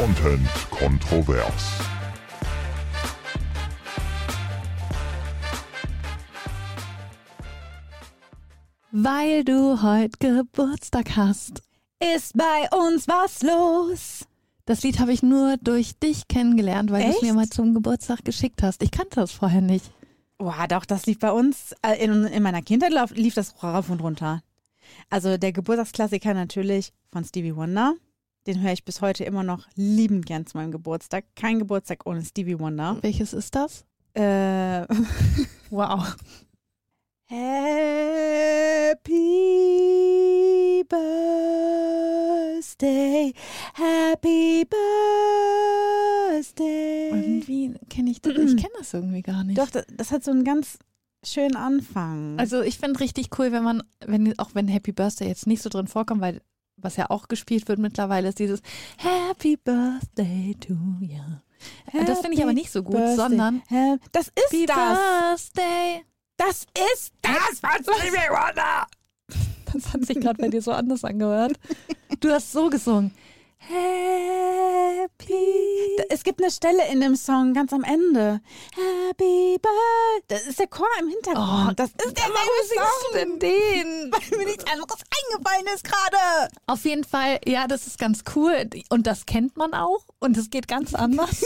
Content kontrovers. Weil du heute Geburtstag hast. Ist bei uns was los? Das Lied habe ich nur durch dich kennengelernt, weil du es mir mal zum Geburtstag geschickt hast. Ich kannte das vorher nicht. Boah, doch, das lief bei uns, äh, in, in meiner Kindheit lief das rauf und runter. Also der Geburtstagsklassiker natürlich von Stevie Wonder. Den höre ich bis heute immer noch liebend gern zu meinem Geburtstag. Kein Geburtstag ohne Stevie Wonder. Welches ist das? Äh, Wow. Happy Birthday, Happy Birthday. Irgendwie kenne ich das. Ich kenne das irgendwie gar nicht. Doch, das, das hat so einen ganz schönen Anfang. Also ich finde richtig cool, wenn man, wenn, auch wenn Happy Birthday jetzt nicht so drin vorkommt, weil was ja auch gespielt wird mittlerweile, ist dieses Happy Birthday to you. das finde ich aber nicht so gut, Birthday. sondern? Das ist Happy das. Birthday. Das ist das von Stevie Wonder. Das hat sich gerade bei dir so anders angehört. Du hast so gesungen. Happy. Es gibt eine Stelle in dem Song ganz am Ende. Happy Birthday. Das ist der Chor im Hintergrund. Oh, das ist der Warum singst du denn den? Weil mir nichts anderes eingefallen ist gerade. Auf jeden Fall, ja, das ist ganz cool. Und das kennt man auch. Und es geht ganz anders.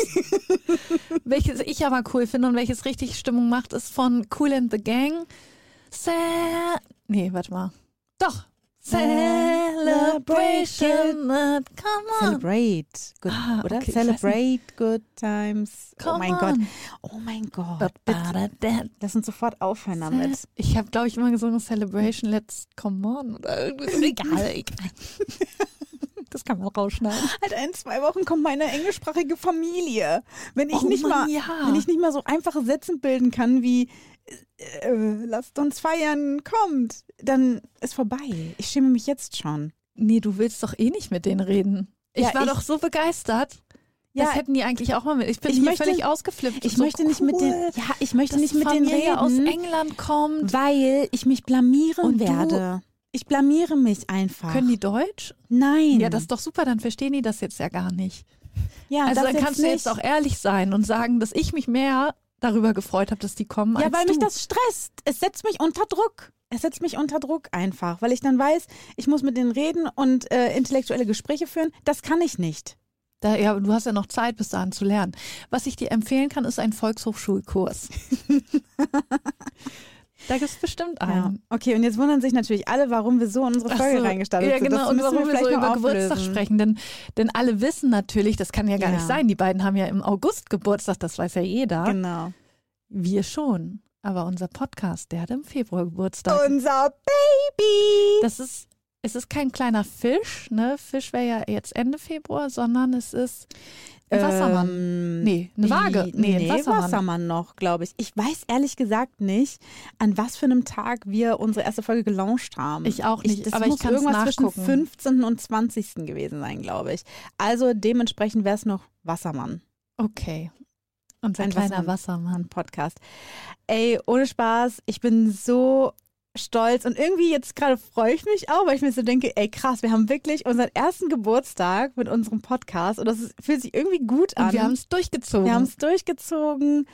welches ich aber cool finde und welches richtig Stimmung macht, ist von Cool and the Gang. Sa nee, warte mal. Doch. Celebration. Come on. Celebrate. Good, Ah, oder? okay, Celebrate good times. oh Come mein on. Gott. Oh mein Gott. Bitte. Lass uns sofort aufhören damit. Ich habe, glaube ich, immer gesungen Celebration, let's come on. Egal, egal. Das kann man rausschneiden. Alter, in zwei Wochen kommt meine englischsprachige Familie. Wenn ich Oh nicht Mann, mal, ja. wenn ich nicht mal so einfache Sätze bilden kann wie äh, lasst uns feiern, kommt, dann ist vorbei. Ich schäme mich jetzt schon. Nee, du willst doch eh nicht mit denen reden. Ich Ja, war ich- doch so begeistert. Ja, das hätten die eigentlich auch mal mit. Ich bin ich hier möchte- völlig ausgeflippt. ich So möchte nicht mit den, cool, ja, ich möchte nicht mit den reden, aus England kommt. weil ich mich blamieren Und du- werde. Ich blamiere mich einfach. Können die Deutsch? Nein. Ja, das ist doch super, dann verstehen die das jetzt ja gar nicht. ja, also dann kannst du jetzt nicht. auch ehrlich sein und sagen, dass ich mich mehr darüber gefreut habe, dass die kommen. Ja, weil du. mich das stresst. Es setzt mich unter Druck. Es setzt mich unter Druck einfach, weil ich dann weiß, ich muss mit denen reden und äh, intellektuelle Gespräche führen. Das kann ich nicht. Da, ja, du hast ja noch Zeit bis dahin zu lernen. Was ich dir empfehlen kann, ist ein Volkshochschulkurs. da gibt es bestimmt einen. Okay, und jetzt wundern sich natürlich alle, warum wir so in unsere Folge so, reingestartet ja, sind. genau, Das und warum wir vielleicht so über Geburtstag auflösen. sprechen. Denn, denn alle wissen natürlich, das kann ja gar Ja. nicht sein. Die beiden haben ja im August Geburtstag, das weiß ja jeder. Genau. Wir schon. Aber unser Podcast, der hat im Februar Geburtstag. Unser Baby. das ist, es ist kein kleiner Fisch, ne? Fisch wäre ja jetzt Ende Februar, sondern es ist ein Wassermann. Ähm, Nee, eine Waage. Nee, Nee, ein Wassermann. Wassermann noch, glaube ich. Ich weiß ehrlich gesagt nicht, an was für einem Tag wir unsere erste Folge gelauncht haben. Ich auch nicht, das aber ich muss kann's irgendwas nachgucken. zwischen 15. und 20. gewesen sein, glaube ich. Also dementsprechend wäre es noch Wassermann. Okay. Unser Ein kleiner Wassermann. Wassermann. Ey, ohne Spaß, ich bin so stolz und irgendwie jetzt gerade freue ich mich auch, weil ich mir so denke, ey krass, wir haben wirklich unseren ersten Geburtstag mit unserem Podcast und das ist, fühlt sich irgendwie gut an. Und wir haben es durchgezogen. Wir haben es durchgezogen.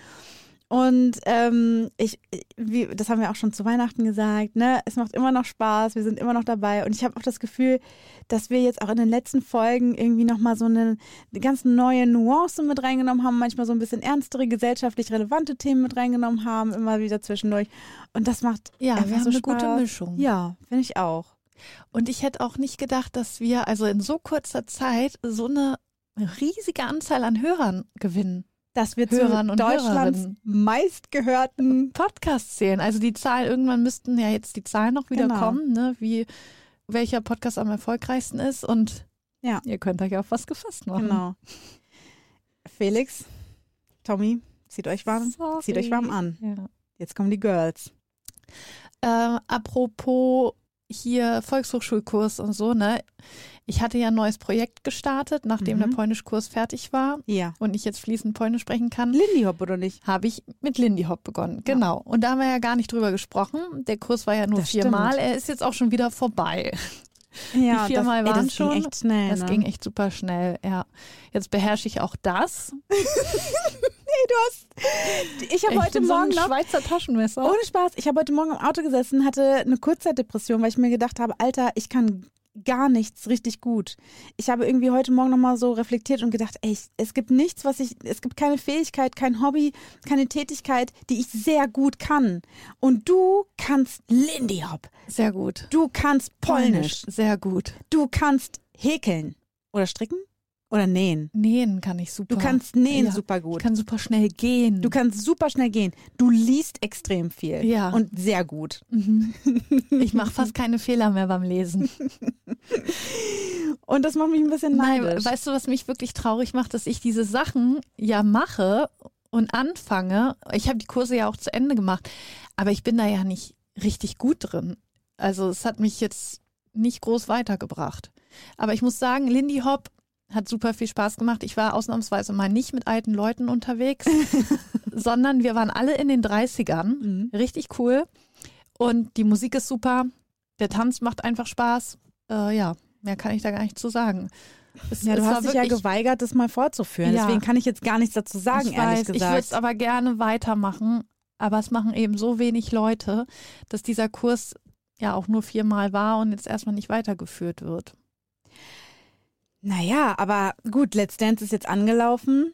Und ähm, ich, wie, das haben wir auch schon zu Weihnachten gesagt, ne? Es macht immer noch Spaß, wir sind immer noch dabei. Und ich habe auch das Gefühl, dass wir jetzt auch in den letzten Folgen irgendwie nochmal so eine, eine ganz neue Nuance mit reingenommen haben, manchmal so ein bisschen ernstere, gesellschaftlich relevante Themen mit reingenommen haben, immer wieder zwischendurch. Und das macht ja, wir haben so eine Spaß. gute Mischung. Ja, finde ich auch. Und ich hätte auch nicht gedacht, dass wir also in so kurzer Zeit so eine riesige Anzahl an Hörern gewinnen. Dass wir Hörern zu und Deutschlands Hörerinnen. meistgehörten Podcasts zählen. Also die Zahl, irgendwann müssten ja jetzt die Zahlen noch wieder Genau. kommen, ne? wie welcher Podcast am erfolgreichsten ist. Und Ja. ihr könnt euch auf was gefasst machen. Genau. Felix, Tommy, zieht euch warm, Sorry. zieht euch warm an. Ja. Jetzt kommen die Girls. Äh, apropos hier Volkshochschulkurs und so, ne? Ich hatte ja ein neues Projekt gestartet, nachdem Mhm. der Polnischkurs fertig war Ja. und ich jetzt fließend Polnisch sprechen kann. Lindy Hop oder nicht? habe ich mit Lindy Hop begonnen. Genau. Und da haben wir ja gar nicht drüber gesprochen. Der Kurs war ja nur Das viermal. stimmt. Er ist jetzt auch schon wieder vorbei. Ja, Die viermal das, ey, waren das schon. Ging echt schnell. Das ne? ging echt super schnell, ja. Jetzt beherrsche ich auch das. Ich habe Ich heute bin so Morgen ein noch Schweizer Taschenmesser. Ohne Spaß, ich habe heute Morgen im Auto gesessen, hatte eine Kurzzeitdepression, weil ich mir gedacht habe, Alter, ich kann gar nichts richtig gut. Ich habe irgendwie heute Morgen nochmal so reflektiert und gedacht, ey, es gibt nichts, was ich, es gibt keine Fähigkeit, kein Hobby, keine Tätigkeit, die ich sehr gut kann. Und du kannst Lindy Hop, Sehr gut. du kannst Polnisch, Sehr gut. du kannst häkeln oder stricken oder nähen. Nähen kann ich super. Du kannst nähen Ja. super Ich gut. kann super schnell gehen. Du kannst super schnell gehen. Du liest extrem viel Ja. und sehr gut. Mhm. Ich mache fast keine Fehler mehr beim Lesen. Und das macht mich ein bisschen Nein, neidisch. weißt du, was mich wirklich traurig macht, dass ich diese Sachen ja mache und anfange. Ich habe die Kurse ja auch zu Ende gemacht, aber ich bin da ja nicht richtig gut drin. Also es hat mich jetzt nicht groß weitergebracht. Aber ich muss sagen, Lindy Hop hat super viel Spaß gemacht. Ich war ausnahmsweise mal nicht mit alten Leuten unterwegs, sondern wir waren alle in den 30ern. Mhm. Richtig cool. Und die Musik ist super. Der Tanz macht einfach Spaß. Äh, ja, mehr kann ich da gar nicht zu sagen. Es, Ja, du hast dich ja geweigert, das mal vorzuführen. Ja. Würde ich jetzt gar nichts dazu sagen, ich ehrlich weiß, ich würde es gesagt. aber gerne weitermachen. Aber es machen eben so wenig Leute, dass dieser Kurs ja auch nur viermal war und jetzt erstmal nicht weitergeführt wird. Naja, aber gut, Let's Dance ist jetzt angelaufen.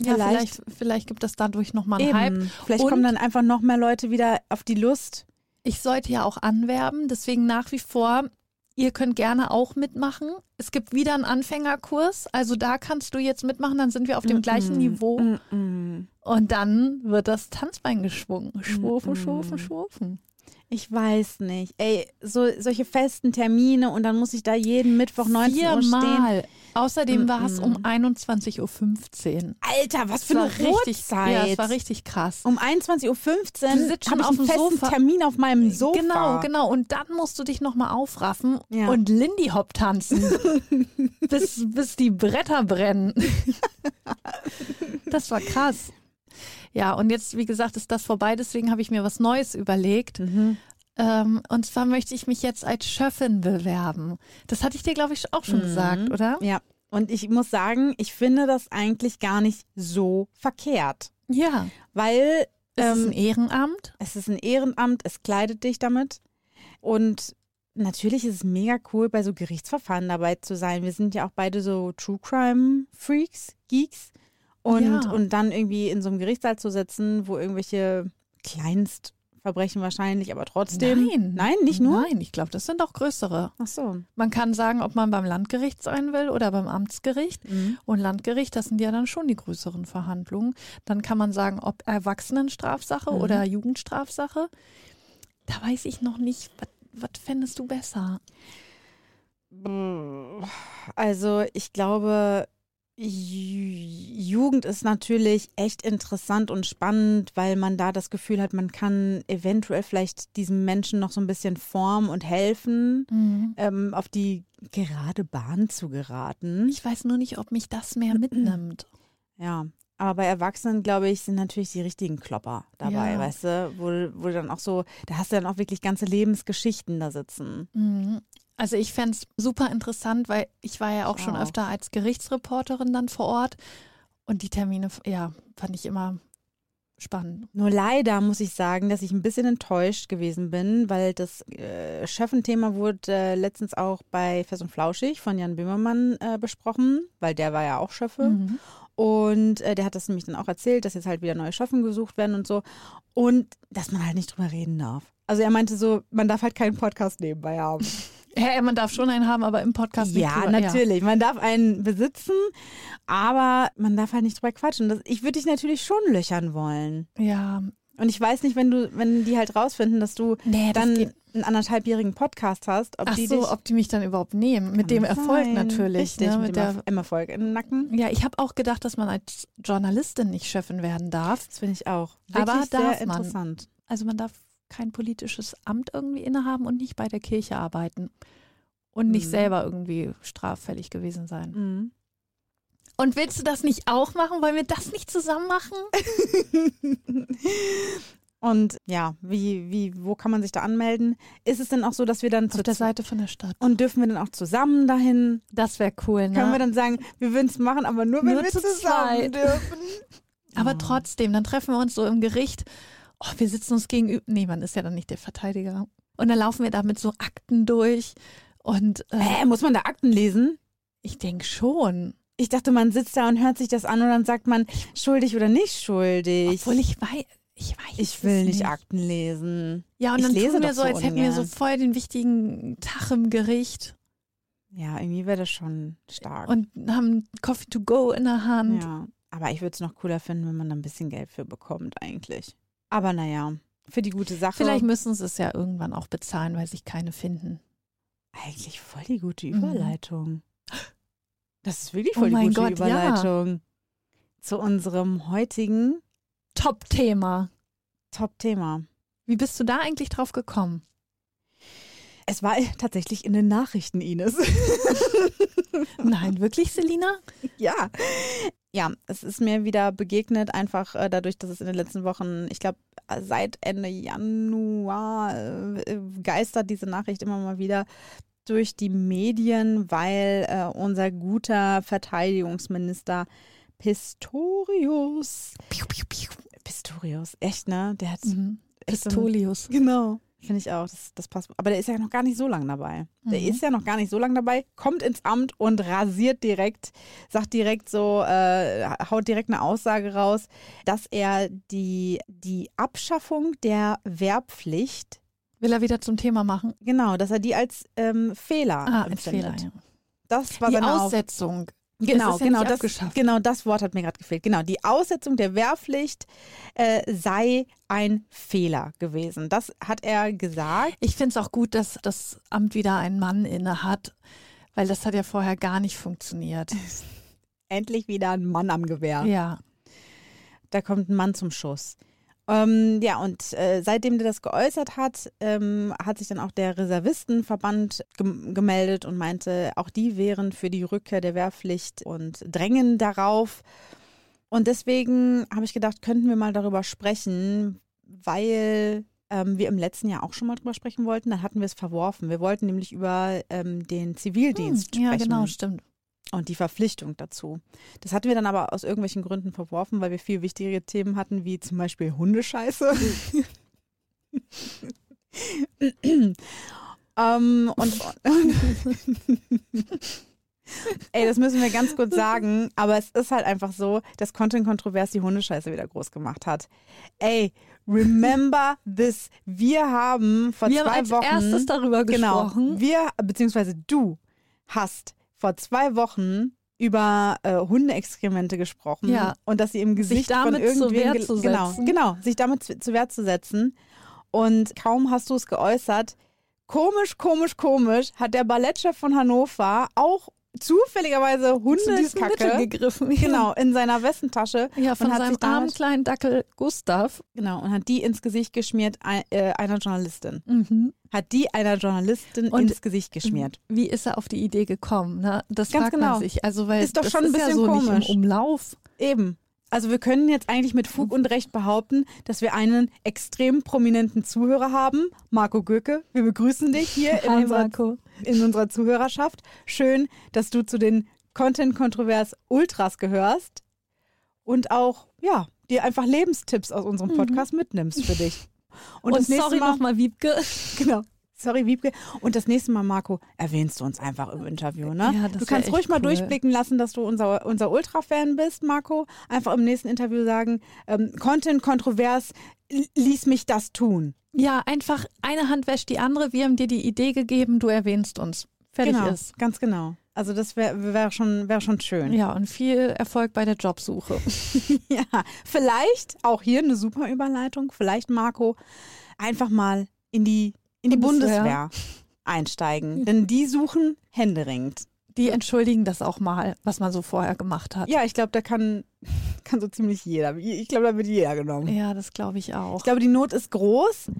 Ja, Vielleicht- vielleicht, vielleicht gibt es dadurch nochmal einen Hype. Eben. Vielleicht Und- kommen dann einfach noch mehr Leute wieder auf die Lust. Ich sollte ja auch anwerben, deswegen nach wie vor, ihr könnt gerne auch mitmachen. Es gibt wieder einen Anfängerkurs, also da kannst du jetzt mitmachen, dann sind wir auf dem gleichen Mhm. Niveau Mhm. und dann wird das Tanzbein geschwungen. Schwurfen, schwurfen, schwurfen. Ich weiß nicht. Ey, so, solche festen Termine und dann muss ich da jeden Mittwoch 19 Uhr stehen. Viermal. Außerdem Mm, war es mm. um 21.15 Uhr. Alter, was Es für eine richtig, Uhrzeit. ja, es war richtig krass. um 21.15 Du Uhr sitzt schon auf einen dem festen Sofa. Termin auf meinem Sofa. Genau, genau. Und dann musst du dich nochmal aufraffen Ja. und Lindy Hop tanzen, bis, bis die Bretter brennen. das war krass. Ja, und jetzt, wie gesagt, ist das vorbei, deswegen habe ich mir was Neues überlegt. Mhm. Ähm, und zwar möchte ich mich jetzt als Schöffin bewerben. Das hatte ich dir, glaube ich, auch schon Mhm. gesagt, oder? Ja, und ich muss sagen, ich finde das eigentlich gar nicht so verkehrt, Ja. weil Es ist ähm, ein Ehrenamt. es ist ein Ehrenamt, es kleidet dich damit und natürlich ist es mega cool, bei so Gerichtsverfahren dabei zu sein. Wir sind ja auch beide so True Crime Freaks, Geeks und, Ja. und dann irgendwie in so einem Gerichtssaal zu sitzen, wo irgendwelche Kleinstverbrechen wahrscheinlich, aber trotzdem. Nein. Nein, nicht nur? Nein, ich glaube, das sind auch größere. Ach so. Man kann sagen, ob man beim Landgericht sein will oder beim Amtsgericht. Mhm. Und Landgericht, das sind ja dann schon die größeren Verhandlungen. Dann kann man sagen, ob Erwachsenenstrafsache Mhm. oder Jugendstrafsache. Da weiß ich noch nicht, was, fändest du besser? Also ich glaube, Jugend ist natürlich echt interessant und spannend, weil man da das Gefühl hat, man kann eventuell vielleicht diesem Menschen noch so ein bisschen formen und helfen, ähm, auf die gerade Bahn zu geraten. Ich weiß nur nicht, ob mich das mehr mitnimmt. Ja. Aber bei Erwachsenen, glaube ich, sind natürlich die richtigen Klopper dabei, Ja. weißt du, wo, wo du dann auch so, da hast du dann auch wirklich ganze Lebensgeschichten da sitzen. Mhm. Also ich fände es super interessant, weil ich war ja auch Ich schon öfter als Gerichtsreporterin dann vor Ort. Und die Termine, ja, fand ich immer spannend. Nur leider muss ich sagen, dass ich ein bisschen enttäuscht gewesen bin, weil das äh, Schöffenthema wurde äh, letztens auch bei Fest und Flauschig von Jan Böhmermann äh, besprochen, weil der war ja auch Schöffe. Mhm. Und äh, der hat das nämlich dann auch erzählt, dass jetzt halt wieder neue Schöffen gesucht werden und so. Und dass man halt nicht drüber reden darf. Also er meinte so, man darf halt keinen Podcast nebenbei haben. Ja, man darf schon einen haben, aber im Podcast nicht Ja, drüber- natürlich. Man darf einen besitzen, aber man darf halt nicht drüber quatschen. Das, ich würde dich natürlich schon löchern wollen. Ja, Und ich weiß nicht, wenn du, wenn die halt rausfinden, dass du nee, das dann geht. einen anderthalbjährigen Podcast hast, ob Ach die so, dich ob die mich dann überhaupt nehmen. Mit dem Kann Erfolg sein. natürlich. Richtig, ne, mit, mit dem der, im Erfolg im Nacken. ja, ich habe auch gedacht, dass man als Journalistin nicht Chefin werden darf. Das finde ich auch. Aber Wirklich darf sehr man. interessant. Also man darf kein politisches Amt irgendwie innehaben und nicht bei der Kirche arbeiten. Und nicht Mhm. selber irgendwie straffällig gewesen sein. Mhm. Und willst du das nicht auch machen? Wollen wir das nicht zusammen machen? Und ja, wie, wie, wo kann man sich da anmelden? Ist es denn auch so, dass wir dann Auf der Seite von der Stadt. und dürfen wir dann auch zusammen dahin? Das wäre cool, ne? Können wir dann sagen, wir würden es machen, aber nur wenn Nur wir zu zusammen zweit. dürfen? Aber trotzdem, dann treffen wir uns so im Gericht. Oh, wir sitzen uns gegenüber. Nee, man ist ja dann nicht der Verteidiger. Und dann laufen wir da mit so Akten durch. Und äh, Äh, muss man da Akten lesen? ich denke schon. Ich dachte, man sitzt da und hört sich das an und dann sagt man, schuldig oder nicht schuldig. Obwohl ich weiß, ich weiß ich will nicht Akten lesen. Ja, und Ich dann lese tun wir so, als hätten wir so voll den wichtigen Tag im Gericht Ja, irgendwie wäre das schon stark. und haben Coffee to go in der Hand. ja, aber ich würde es noch cooler finden, wenn man da ein bisschen Geld für bekommt eigentlich. Aber naja, für die gute Sache. Vielleicht müssen sie es ja irgendwann auch bezahlen, weil sich keine finden. Eigentlich voll die gute Mhm. Überleitung. Das ist wirklich Oh voll die mein gute Gott, ja. Überleitung zu unserem heutigen Top-Thema. Top-Thema. Wie bist du da eigentlich drauf gekommen? Es war tatsächlich in den Nachrichten, Ines. Nein, wirklich, Selina? ja. Ja, es ist mir wieder begegnet, einfach äh, dadurch, dass es in den letzten Wochen, ich glaube, seit Ende Januar äh, geistert diese Nachricht immer mal wieder durch die Medien, weil äh, unser guter Verteidigungsminister Pistorius, Pistorius, echt, ne? Der hat Mhm. so Pistolius. Genau. Finde ich auch, das, das passt. Aber der ist ja noch gar nicht so lange dabei. Der Mhm. ist ja noch gar nicht so lange dabei, kommt ins Amt und rasiert direkt, sagt direkt so, äh, haut direkt eine Aussage raus, dass er die, die Abschaffung der Wehrpflicht, Will er wieder zum Thema machen? genau, dass er die als ähm, Fehler Ah, als. Fehler. Ja. Das war Die seine Auf Aussetzung. Genau, ja genau, das, abgeschafft. genau das Wort hat mir gerade gefehlt. Genau, die Aussetzung der Wehrpflicht äh, sei ein Fehler gewesen. Das hat er gesagt. Ich finde es auch gut, dass das Amt wieder einen Mann inne hat, weil das hat ja vorher gar nicht funktioniert. Endlich wieder ein Mann am Gewehr. Ja. Da kommt ein Mann zum Schuss. Ähm, ja, und äh, seitdem der das geäußert hat, ähm, hat sich dann auch der Reservistenverband gem gemeldet und meinte, auch die wären für die Rückkehr der Wehrpflicht und drängen darauf. Und deswegen habe ich gedacht, könnten wir mal darüber sprechen, weil ähm, wir im letzten Jahr auch schon mal drüber sprechen wollten. Dann hatten wir es verworfen. Wir wollten nämlich über ähm, den Zivildienst Hm, ja, sprechen genau, stimmt. Und die Verpflichtung dazu. Das hatten wir dann aber aus irgendwelchen Gründen verworfen, weil wir viel wichtigere Themen hatten, wie zum Beispiel Hundescheiße. ähm, und, Ey, das müssen wir ganz kurz sagen, aber es ist halt einfach so, dass Content Kontrovers die Hundescheiße wieder groß gemacht hat. Ey, remember this. Wir haben vor Wir haben zwei als Wochen erstes darüber Genau. gesprochen. Wir, beziehungsweise du hast vor zwei Wochen über äh, Hundeexkremente gesprochen Ja. und dass sie im Gesicht damit von irgendwem zu genau, genau, sich damit zu, zu Wehr zu setzen. Und kaum hast du es geäußert, komisch, komisch, komisch, hat der Ballettchef von Hannover auch zufälligerweise Hundekacke gegriffen. Ja. genau in seiner Westentasche Ja, von und seinem armen kleinen Dackel Gustav. genau und hat die ins Gesicht geschmiert äh, einer Journalistin. Mhm. Hat die einer Journalistin Und- ins Gesicht geschmiert. Wie ist er auf die Idee gekommen? Ne? Das Ganz fragt genau. man sich. Also, weil Ist doch schon ein ist ja bisschen so komisch. nicht im Umlauf. Eben. Also wir können jetzt eigentlich mit Fug und Recht behaupten, dass wir einen extrem prominenten Zuhörer haben. Marco Göke, wir begrüßen dich hier in Hi, unserer, Marco. In unserer Zuhörerschaft. Schön, dass du zu den Content Kontrovers Ultras gehörst und auch, ja, dir einfach Lebenstipps aus unserem Podcast mitnimmst für dich. Mhm. Und, das nächste sorry Mal, nochmal, Wiebke. genau. Sorry, Wiebke. Und das nächste Mal, Marco, erwähnst du uns einfach im Interview, ne? Ja, das du kannst ruhig mal cool. durchblicken lassen, dass du unser, unser Ultra-Fan bist, Marco. Einfach im nächsten Interview sagen, ähm, Content kontrovers, ließ mich das tun. Ja, einfach eine Hand wäscht die andere. Wir haben dir die Idee gegeben, du erwähnst uns. Fertig genau, ist. ganz genau. Also das wäre wär schon, wär schon schön. Ja, und viel Erfolg bei der Jobsuche. Ja, vielleicht auch hier eine super Überleitung. Vielleicht, Marco, einfach mal in die, in die Bundeswehr. Bundeswehr einsteigen. Denn die suchen händeringend. Die entschuldigen das auch mal, was man so vorher gemacht hat. Ja, ich glaube, da kann, kann so ziemlich jeder. Ich glaube, da wird jeder genommen. Ja, das glaube ich auch. Ich glaube, die Not ist groß.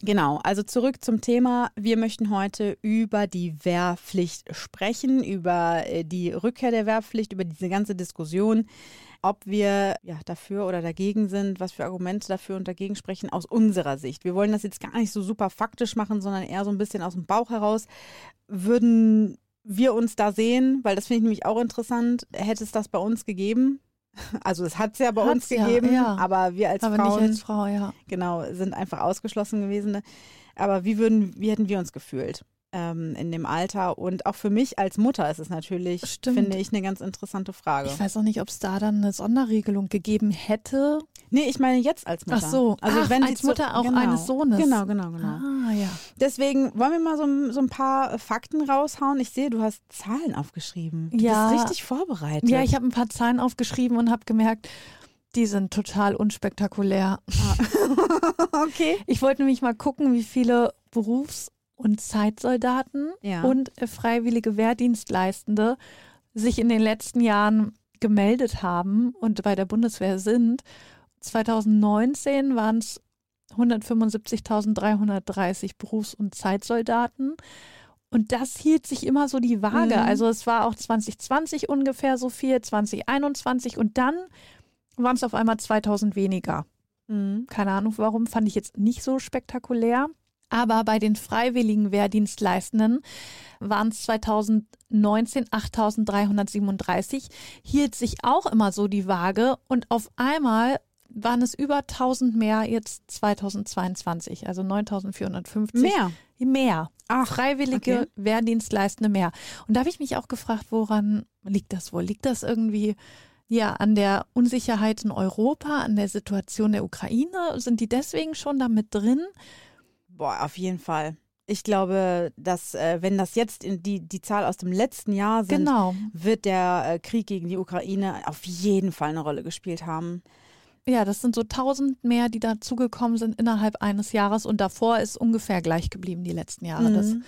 Genau, also zurück zum Thema. Wir möchten heute über die Wehrpflicht sprechen, über äh, die Rückkehr der Wehrpflicht, über diese ganze Diskussion, ob wir ja, dafür oder dagegen sind, was für Argumente dafür und dagegen sprechen aus unserer Sicht. Wir wollen das jetzt gar nicht so super faktisch machen, sondern eher so ein bisschen aus dem Bauch heraus. Würden wir uns da sehen, weil das finde ich nämlich auch interessant, hätte es das bei uns gegeben? Also es hat es ja bei Hat's uns ja, gegeben, ja. aber wir als Aber Frauen nicht als Frau, ja. genau sind einfach ausgeschlossen gewesen. Aber wie würden, wie hätten wir uns gefühlt ähm, in dem Alter? Und auch für mich als Mutter ist es natürlich, Stimmt. finde ich, eine ganz interessante Frage. Ich weiß auch nicht, ob es da dann eine Sonderregelung gegeben hätte. Nee, ich meine jetzt als Mutter. Ach so, also Ach, wenn als Mutter auch genau. eines Sohnes. Genau, genau, genau. Ah, ja. Deswegen wollen wir mal so, ein- so ein paar Fakten raushauen. Ich sehe, du hast Zahlen aufgeschrieben. Du Ja. bist richtig vorbereitet. Ja, ich habe ein paar Zahlen aufgeschrieben und habe gemerkt, die sind total unspektakulär. okay. Ich wollte nämlich mal gucken, wie viele Berufs- und Zeitsoldaten Ja. und äh, freiwillige Wehrdienstleistende sich in den letzten Jahren gemeldet haben und bei der Bundeswehr sind. 2019 waren es 175.330 Berufs- und Zeitsoldaten. Und das hielt sich immer so die Waage. Mhm. Also es war auch 2020 ungefähr so viel, 2021 und dann waren es auf einmal 2000 weniger. Mhm. Keine Ahnung warum, fand ich jetzt nicht so spektakulär. Aber bei den freiwilligen Wehrdienstleistenden waren es 2019 8.337, hielt sich auch immer so die Waage und auf einmal waren es über 1000 mehr jetzt 2022, also 9450 Mehr. mehr. Ach, Freiwillige okay. Wehrdienstleistende mehr. Und da habe ich mich auch gefragt, woran liegt das wohl? Liegt das irgendwie ja an der Unsicherheit in Europa, an der Situation der Ukraine? Sind die deswegen schon damit drin? Boah, auf jeden Fall. Ich glaube, dass äh, wenn das jetzt in die, die Zahl aus dem letzten Jahr sind, Genau. wird der äh, Krieg gegen die Ukraine auf jeden Fall eine Rolle gespielt haben. Ja, das sind so 1000 mehr, die dazugekommen sind innerhalb eines Jahres und davor ist ungefähr gleich geblieben die letzten Jahre. Das, Mhm.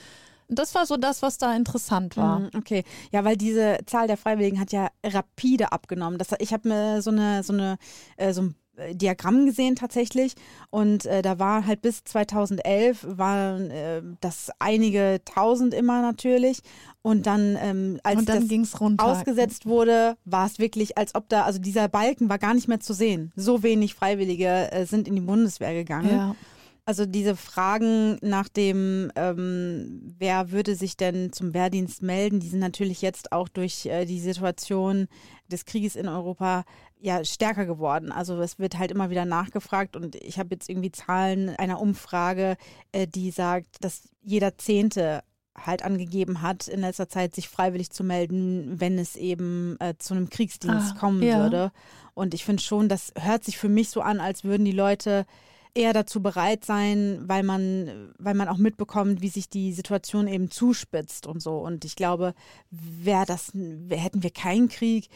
das war so das, was da interessant war. Mhm, Okay, ja, weil diese Zahl der Freiwilligen hat ja rapide abgenommen. Das, ich habe mir so eine so eine äh, so ein Diagramm gesehen tatsächlich und äh, da war halt bis 2011 waren äh, das einige tausend immer natürlich und dann ähm, als und dann das ausgesetzt wurde, war es wirklich, als ob da, also dieser Balken war gar nicht mehr zu sehen. So wenig Freiwillige äh, sind in die Bundeswehr gegangen. Ja. Also diese Fragen nach dem, ähm, wer würde sich denn zum Wehrdienst melden, die sind natürlich jetzt auch durch äh, die Situation des Krieges in Europa ja stärker geworden. Also es wird halt immer wieder nachgefragt und ich habe jetzt irgendwie Zahlen einer Umfrage, äh, die sagt, dass jeder Zehnte halt angegeben hat, in letzter Zeit sich freiwillig zu melden, wenn es eben äh, zu einem Kriegsdienst Ah, kommen ja. würde. Und ich finde schon, das hört sich für mich so an, als würden die Leute eher dazu bereit sein, weil man, weil man auch mitbekommt, wie sich die Situation eben zuspitzt und so. Und ich glaube, wäre das, hätten wir keinen Krieg,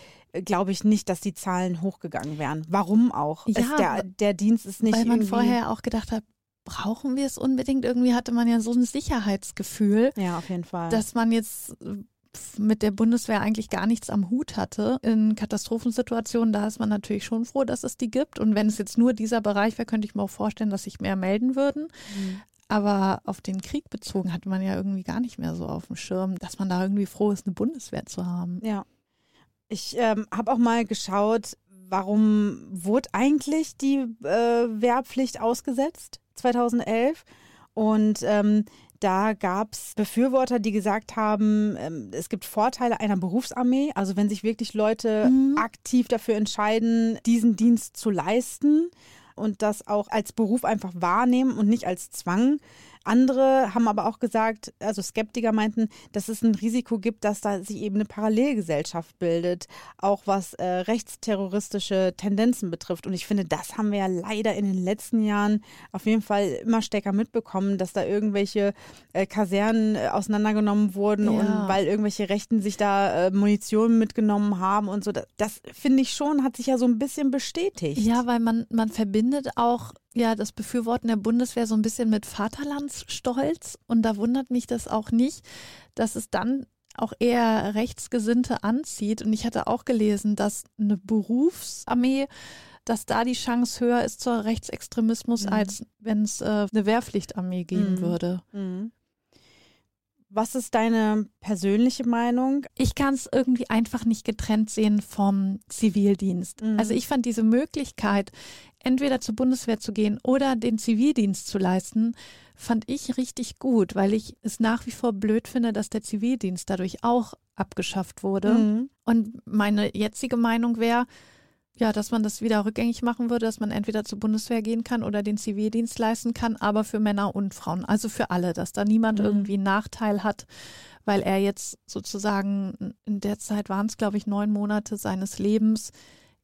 glaube ich nicht, dass die Zahlen hochgegangen wären. Warum auch? Ja, es, der, der Dienst ist nicht Weil man vorher auch gedacht hat, brauchen wir es unbedingt? Irgendwie hatte man ja so ein Sicherheitsgefühl, Ja, auf jeden Fall. dass man jetzt äh, mit der Bundeswehr eigentlich gar nichts am Hut hatte. In Katastrophensituationen, da ist man natürlich schon froh, dass es die gibt. Und wenn es jetzt nur dieser Bereich wäre, könnte ich mir auch vorstellen, dass sich mehr melden würden. Mhm. Aber auf den Krieg bezogen hatte man ja irgendwie gar nicht mehr so auf dem Schirm, dass man da irgendwie froh ist, eine Bundeswehr zu haben. Ja. Ich ähm, habe auch mal geschaut, warum wurde eigentlich die äh, Wehrpflicht ausgesetzt 2011? Und ähm, da gab es Befürworter, die gesagt haben, ähm, es gibt Vorteile einer Berufsarmee. Also wenn sich wirklich Leute Mhm. aktiv dafür entscheiden, diesen Dienst zu leisten und das auch als Beruf einfach wahrnehmen und nicht als Zwang. Andere haben aber auch gesagt, also Skeptiker meinten, dass es ein Risiko gibt, dass da sich eben eine Parallelgesellschaft bildet, auch was äh, rechtsterroristische Tendenzen betrifft. Und ich finde, das haben wir ja leider in den letzten Jahren auf jeden Fall immer stärker mitbekommen, dass da irgendwelche äh, Kasernen äh, auseinandergenommen wurden Ja. und weil irgendwelche Rechten sich da äh, Munition mitgenommen haben und so. Das, das finde ich schon, hat sich ja so ein bisschen bestätigt. Ja, weil man, man verbindet auch ja das Befürworten der Bundeswehr so ein bisschen mit Vaterlandsstolz. Und da wundert mich das auch nicht, dass es dann auch eher Rechtsgesinnte anzieht. Und ich hatte auch gelesen, dass eine Berufsarmee dass da die Chance höher ist zur Rechtsextremismus, Mhm. als wenn es äh, eine Wehrpflichtarmee geben Mhm. würde. Mhm. Was ist deine persönliche Meinung? Ich kann es irgendwie einfach nicht getrennt sehen vom Zivildienst. Mhm. Also ich fand diese Möglichkeit, entweder zur Bundeswehr zu gehen oder den Zivildienst zu leisten, fand ich richtig gut, weil ich es nach wie vor blöd finde, dass der Zivildienst dadurch auch abgeschafft wurde. Mhm. Und meine jetzige Meinung wäre, ja, dass man das wieder rückgängig machen würde, dass man entweder zur Bundeswehr gehen kann oder den Zivildienst leisten kann, aber für Männer und Frauen, also für alle, dass da niemand Mhm. irgendwie einen Nachteil hat, weil er jetzt sozusagen in der Zeit waren es, glaube ich, neun Monate seines Lebens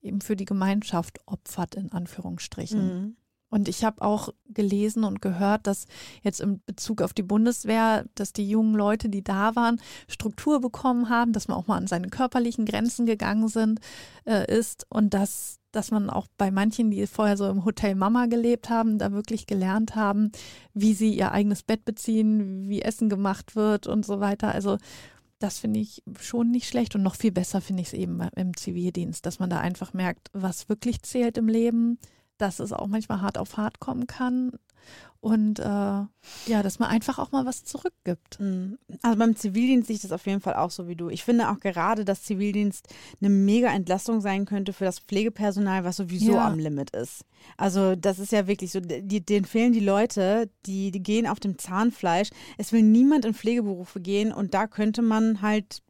eben für die Gemeinschaft opfert, in Anführungsstrichen. Mhm. Und ich habe auch gelesen und gehört, dass jetzt im Bezug auf die Bundeswehr, dass die jungen Leute, die da waren, Struktur bekommen haben, dass man auch mal an seine körperlichen Grenzen gegangen sind, äh, ist und dass, dass man auch bei manchen, die vorher so im Hotel Mama gelebt haben, da wirklich gelernt haben, wie sie ihr eigenes Bett beziehen, wie Essen gemacht wird und so weiter. Also das finde ich schon nicht schlecht und noch viel besser finde ich es eben im Zivildienst, dass man da einfach merkt, was wirklich zählt im Leben, dass es auch manchmal hart auf hart kommen kann und äh, ja, dass man einfach auch mal was zurückgibt. Mhm. Also beim Zivildienst sehe ich das auf jeden Fall auch so wie du. Ich finde auch gerade, dass Zivildienst eine mega Entlastung sein könnte für das Pflegepersonal, was sowieso Ja. am Limit ist. Also das ist ja wirklich so, die, denen fehlen die Leute, die, die gehen auf dem Zahnfleisch. Es will niemand in Pflegeberufe gehen und da könnte man halt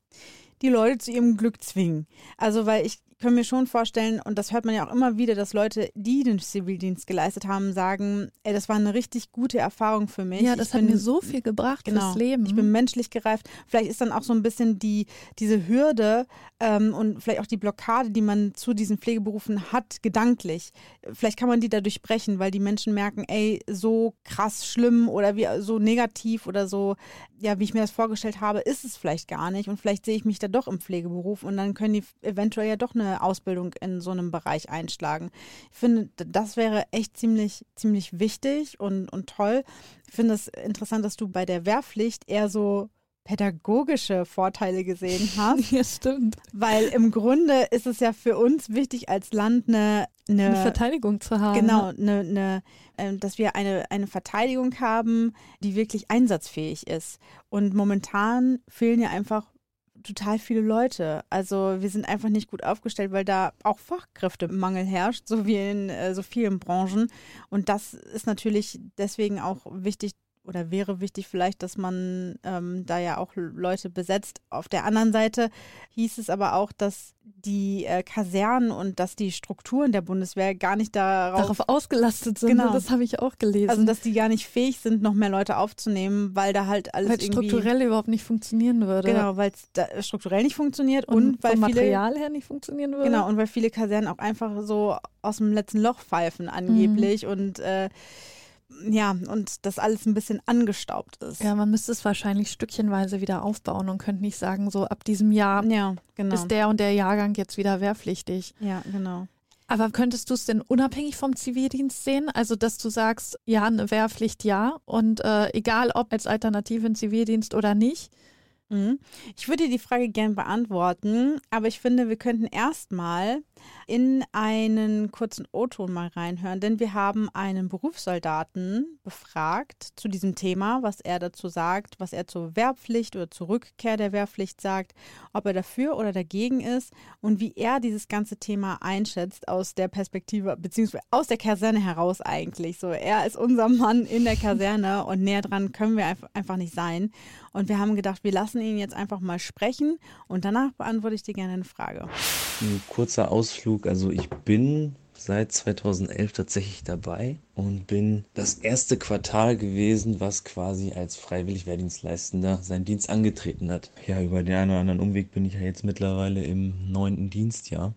die Leute zu ihrem Glück zwingen. Also weil ich kann mir schon vorstellen, und das hört man ja auch immer wieder, dass Leute, die den Zivildienst geleistet haben, sagen, ey, das war eine richtig gute Erfahrung für mich. Ja, das Ich hat bin- mir so viel gebracht Genau. fürs Leben. Ich bin menschlich gereift. Vielleicht ist dann auch so ein bisschen die, diese Hürde ähm, und vielleicht auch die Blockade, die man zu diesen Pflegeberufen hat, gedanklich. Vielleicht kann man die dadurch brechen, weil die Menschen merken, ey, so krass schlimm oder wie so negativ oder so, ja, wie ich mir das vorgestellt habe, ist es vielleicht gar nicht. Und vielleicht sehe ich mich da doch im Pflegeberuf und dann können die eventuell ja doch eine Ausbildung in so einem Bereich einschlagen. Ich finde, das wäre echt ziemlich, ziemlich wichtig und, und toll. Ich finde es interessant, dass du bei der Wehrpflicht eher so pädagogische Vorteile gesehen hast, ja, stimmt. weil im Grunde ist es ja für uns wichtig als Land eine, eine, Eine Verteidigung zu haben. genau, eine, eine, ähm, dass wir eine, eine Verteidigung haben, die wirklich einsatzfähig ist. Und momentan fehlen ja einfach total viele Leute. Also wir sind einfach nicht gut aufgestellt, weil da auch Fachkräftemangel herrscht, so wie in äh, so vielen Branchen. Und das ist natürlich deswegen auch wichtig oder wäre wichtig vielleicht, dass man ähm, da ja auch Leute besetzt. Auf der anderen Seite hieß es aber auch, dass die äh, Kasernen und dass die Strukturen der Bundeswehr gar nicht darauf, Darauf ausgelastet sind. Genau. Das habe ich auch gelesen. also dass die gar nicht fähig sind, noch mehr Leute aufzunehmen, weil da halt alles weil strukturell überhaupt nicht funktionieren würde. Genau, weil es strukturell nicht funktioniert und, Und, weil vom viele Material her nicht funktionieren würde. genau und weil viele Kasernen auch einfach so aus dem letzten Loch pfeifen angeblich Mhm. und äh, ja und das alles ein bisschen angestaubt ist. Ja, man müsste es wahrscheinlich stückchenweise wieder aufbauen und könnte nicht sagen, so ab diesem Jahr ja genau. ist der und der Jahrgang jetzt wieder wehrpflichtig. ja, genau. Aber könntest du es denn unabhängig vom Zivildienst sehen? Also, dass du sagst, ja, eine Wehrpflicht ja und äh, egal ob als Alternative in Zivildienst oder nicht. Mhm. Ich würde die Frage gern beantworten, aber ich finde, wir könnten erstmal in einen kurzen O-Ton mal reinhören, denn wir haben einen Berufssoldaten befragt zu diesem Thema, was er dazu sagt, was er zur Wehrpflicht oder zur Rückkehr der Wehrpflicht sagt, ob er dafür oder dagegen ist und wie er dieses ganze Thema einschätzt aus der Perspektive, beziehungsweise aus der Kaserne heraus eigentlich. So, er ist unser Mann in der Kaserne und näher dran können wir einfach- nicht sein. Und wir haben gedacht, wir lassen ihn jetzt einfach mal sprechen und danach beantworte ich dir gerne eine Frage. Ein kurzer Ausflug. Also ich bin seit 2011 tatsächlich dabei und bin das erste Quartal gewesen, was quasi als freiwillig Wehrdienstleistender seinen Dienst angetreten hat. Ja, über den einen oder anderen Umweg bin ich ja jetzt mittlerweile im neunten Dienstjahr.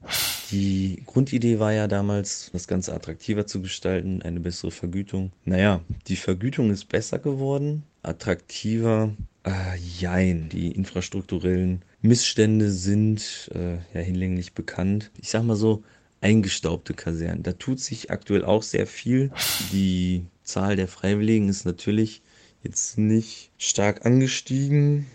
Die Grundidee war ja damals, das Ganze attraktiver zu gestalten, eine bessere Vergütung. Naja, die Vergütung ist besser geworden, attraktiver, äh, jein. Die infrastrukturellen Missstände sind äh, ja hinlänglich bekannt. Ich sag mal so, eingestaubte Kasernen. Da tut sich aktuell auch sehr viel. Die Zahl der Freiwilligen ist natürlich jetzt nicht stark angestiegen.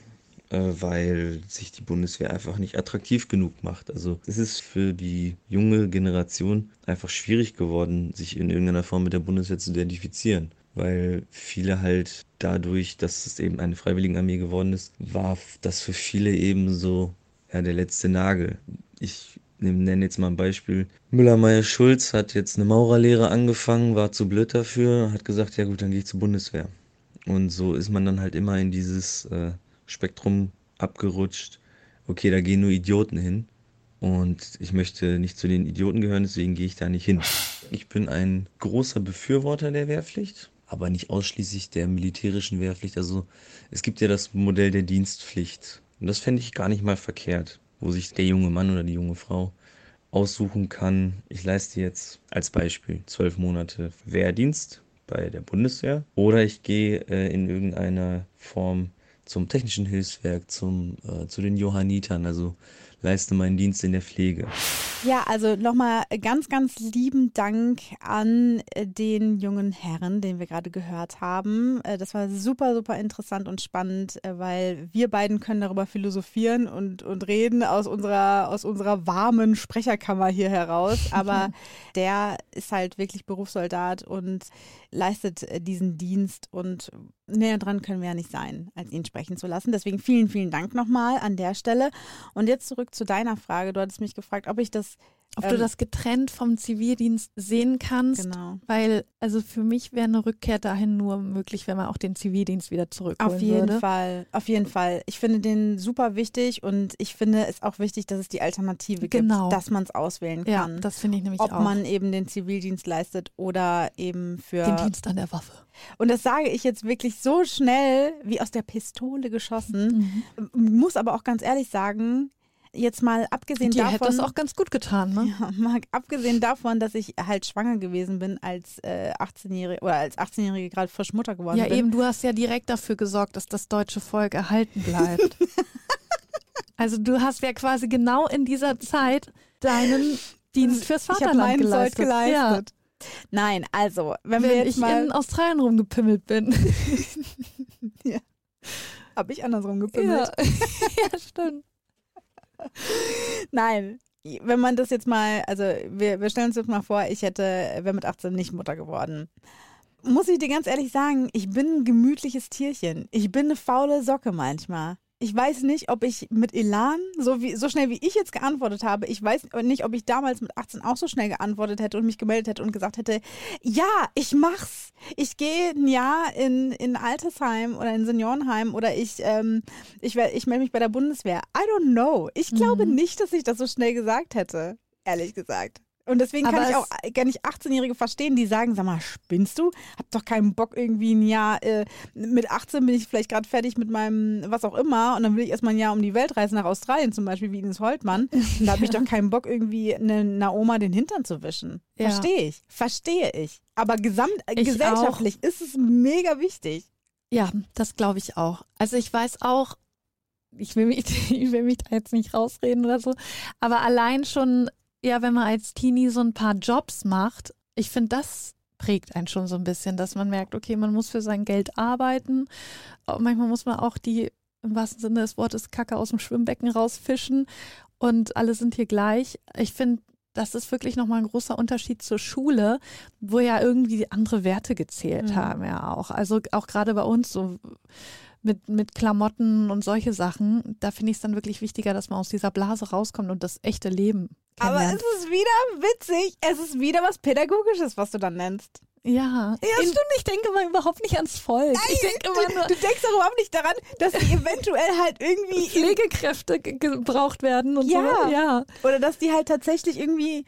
äh, weil sich die Bundeswehr einfach nicht attraktiv genug macht. Also es ist für die junge Generation einfach schwierig geworden, sich in irgendeiner Form mit der Bundeswehr zu identifizieren. Weil viele halt dadurch, dass es eben eine Freiwilligenarmee geworden ist, war das für viele eben so ja, der letzte Nagel. Ich nenne jetzt mal ein Beispiel. Müller-Meyer-Schulz hat jetzt eine Maurerlehre angefangen, war zu blöd dafür, hat gesagt, ja gut, dann gehe ich zur Bundeswehr. Und so ist man dann halt immer in dieses äh, Spektrum abgerutscht. Okay, da gehen nur Idioten hin. Und ich möchte nicht zu den Idioten gehören, deswegen gehe ich da nicht hin. Ich bin ein großer Befürworter der Wehrpflicht, aber nicht ausschließlich der militärischen Wehrpflicht. Also es gibt ja das Modell der Dienstpflicht. Und das fände ich gar nicht mal verkehrt, wo sich der junge Mann oder die junge Frau aussuchen kann, ich leiste jetzt als Beispiel zwölf Monate Wehrdienst bei der Bundeswehr oder ich gehe äh, in irgendeiner Form zum Technischen Hilfswerk, zum, äh, zu den Johannitern, also leiste meinen Dienst in der Pflege. Ja, also nochmal ganz, ganz lieben Dank an äh, den jungen Herren, den wir gerade gehört haben. Äh, das war super, super interessant und spannend, äh, weil wir beiden können darüber philosophieren und, und reden aus unserer, aus unserer warmen Sprecherkammer hier heraus. Aber der ist halt wirklich Berufssoldat und leistet diesen Dienst und näher dran können wir ja nicht sein, als ihn sprechen zu lassen. Deswegen vielen, vielen Dank nochmal an der Stelle. Und jetzt zurück zu deiner Frage. Du hattest mich gefragt, ob ich das ob ähm, du das getrennt vom Zivildienst sehen kannst. Genau. Weil, also für mich wäre eine Rückkehr dahin nur möglich, wenn man auch den Zivildienst wieder zurückholen Auf jeden würde. Fall, auf jeden Fall. Ich finde den super wichtig und ich finde es auch wichtig, dass es die Alternative Genau. gibt, dass man es auswählen kann. Ja, das finde ich nämlich ob auch. man eben den Zivildienst leistet oder eben für den Dienst an der Waffe. Und das sage ich jetzt wirklich so schnell wie aus der Pistole geschossen. Mhm. Muss aber auch ganz ehrlich sagen, jetzt mal abgesehen Dir davon. hätte das auch ganz gut getan, ne? Ja, mal abgesehen davon, dass ich halt schwanger gewesen bin als äh, 18-Jährige oder als 18-Jährige gerade frisch Mutter geworden Ja, bin. eben, du hast ja direkt dafür gesorgt, dass das deutsche Volk erhalten bleibt. also du hast ja quasi genau in dieser Zeit deinen Dienst fürs ich Vaterland meinen Sold geleistet. geleistet. Nein, also, wenn Ja, wir wenn jetzt ich mal. in Australien rumgepimmelt bin. Habe ich andersrum gepimmelt. ja. ja, stimmt. Nein. Wenn man das jetzt mal, also wir, wir stellen uns jetzt mal vor, ich hätte, wäre mit 18 nicht Mutter geworden. Muss ich dir ganz ehrlich sagen, ich bin ein gemütliches Tierchen. Ich bin eine faule Socke manchmal. Ich weiß nicht, ob ich mit Elan, so, wie, so schnell wie ich jetzt geantwortet habe, ich weiß nicht, ob ich damals mit 18 auch so schnell geantwortet hätte und mich gemeldet hätte und gesagt hätte, ja, ich mach's. Ich gehe ein Jahr in, in Altersheim oder in Seniorenheim oder ich, ähm, ich, ich melde mich bei der Bundeswehr. I don't know. Ich glaube Mhm. nicht, dass ich das so schnell gesagt hätte, ehrlich gesagt. Und deswegen kann ich auch gar nicht 18-Jährige verstehen, die sagen, sag mal, spinnst du? Hab doch keinen Bock irgendwie ein Jahr, äh, mit 18 bin ich vielleicht gerade fertig mit meinem was auch immer und dann will ich erstmal ein Jahr um die Welt reisen, nach Australien zum Beispiel, wie Ines Holtmann. Und da habe ich doch keinen Bock irgendwie eine, einer Oma den Hintern zu wischen. Ja. Verstehe ich, verstehe ich. Aber gesamt, äh, Ich gesellschaftlich ist es mega wichtig. Ja, das glaube ich auch. Also ich weiß auch, ich will, mich, ich will mich da jetzt nicht rausreden oder so, aber allein schon, ja, wenn man als Teenie so ein paar Jobs macht, ich finde, das prägt einen schon so ein bisschen, dass man merkt, okay, man muss für sein Geld arbeiten. Manchmal muss man auch die, im wahrsten Sinne des Wortes, Kacke aus dem Schwimmbecken rausfischen und alle sind hier gleich. Ich finde, das ist wirklich nochmal ein großer Unterschied zur Schule, wo ja irgendwie andere Werte gezählt Mhm. haben, ja auch. Also auch gerade bei uns so mit, mit Klamotten und solche Sachen, da finde ich es dann wirklich wichtiger, dass man aus dieser Blase rauskommt und das echte Leben Aber es ist wieder witzig. Es ist wieder was Pädagogisches, was du dann nennst. ja, ja stimmt, ich denke mal überhaupt nicht ans Volk. ich denke immer Du, nur, du denkst doch überhaupt nicht daran, dass die eventuell halt irgendwie Pflegekräfte ge- gebraucht werden und Ja. so. Ja, Oder dass die halt tatsächlich irgendwie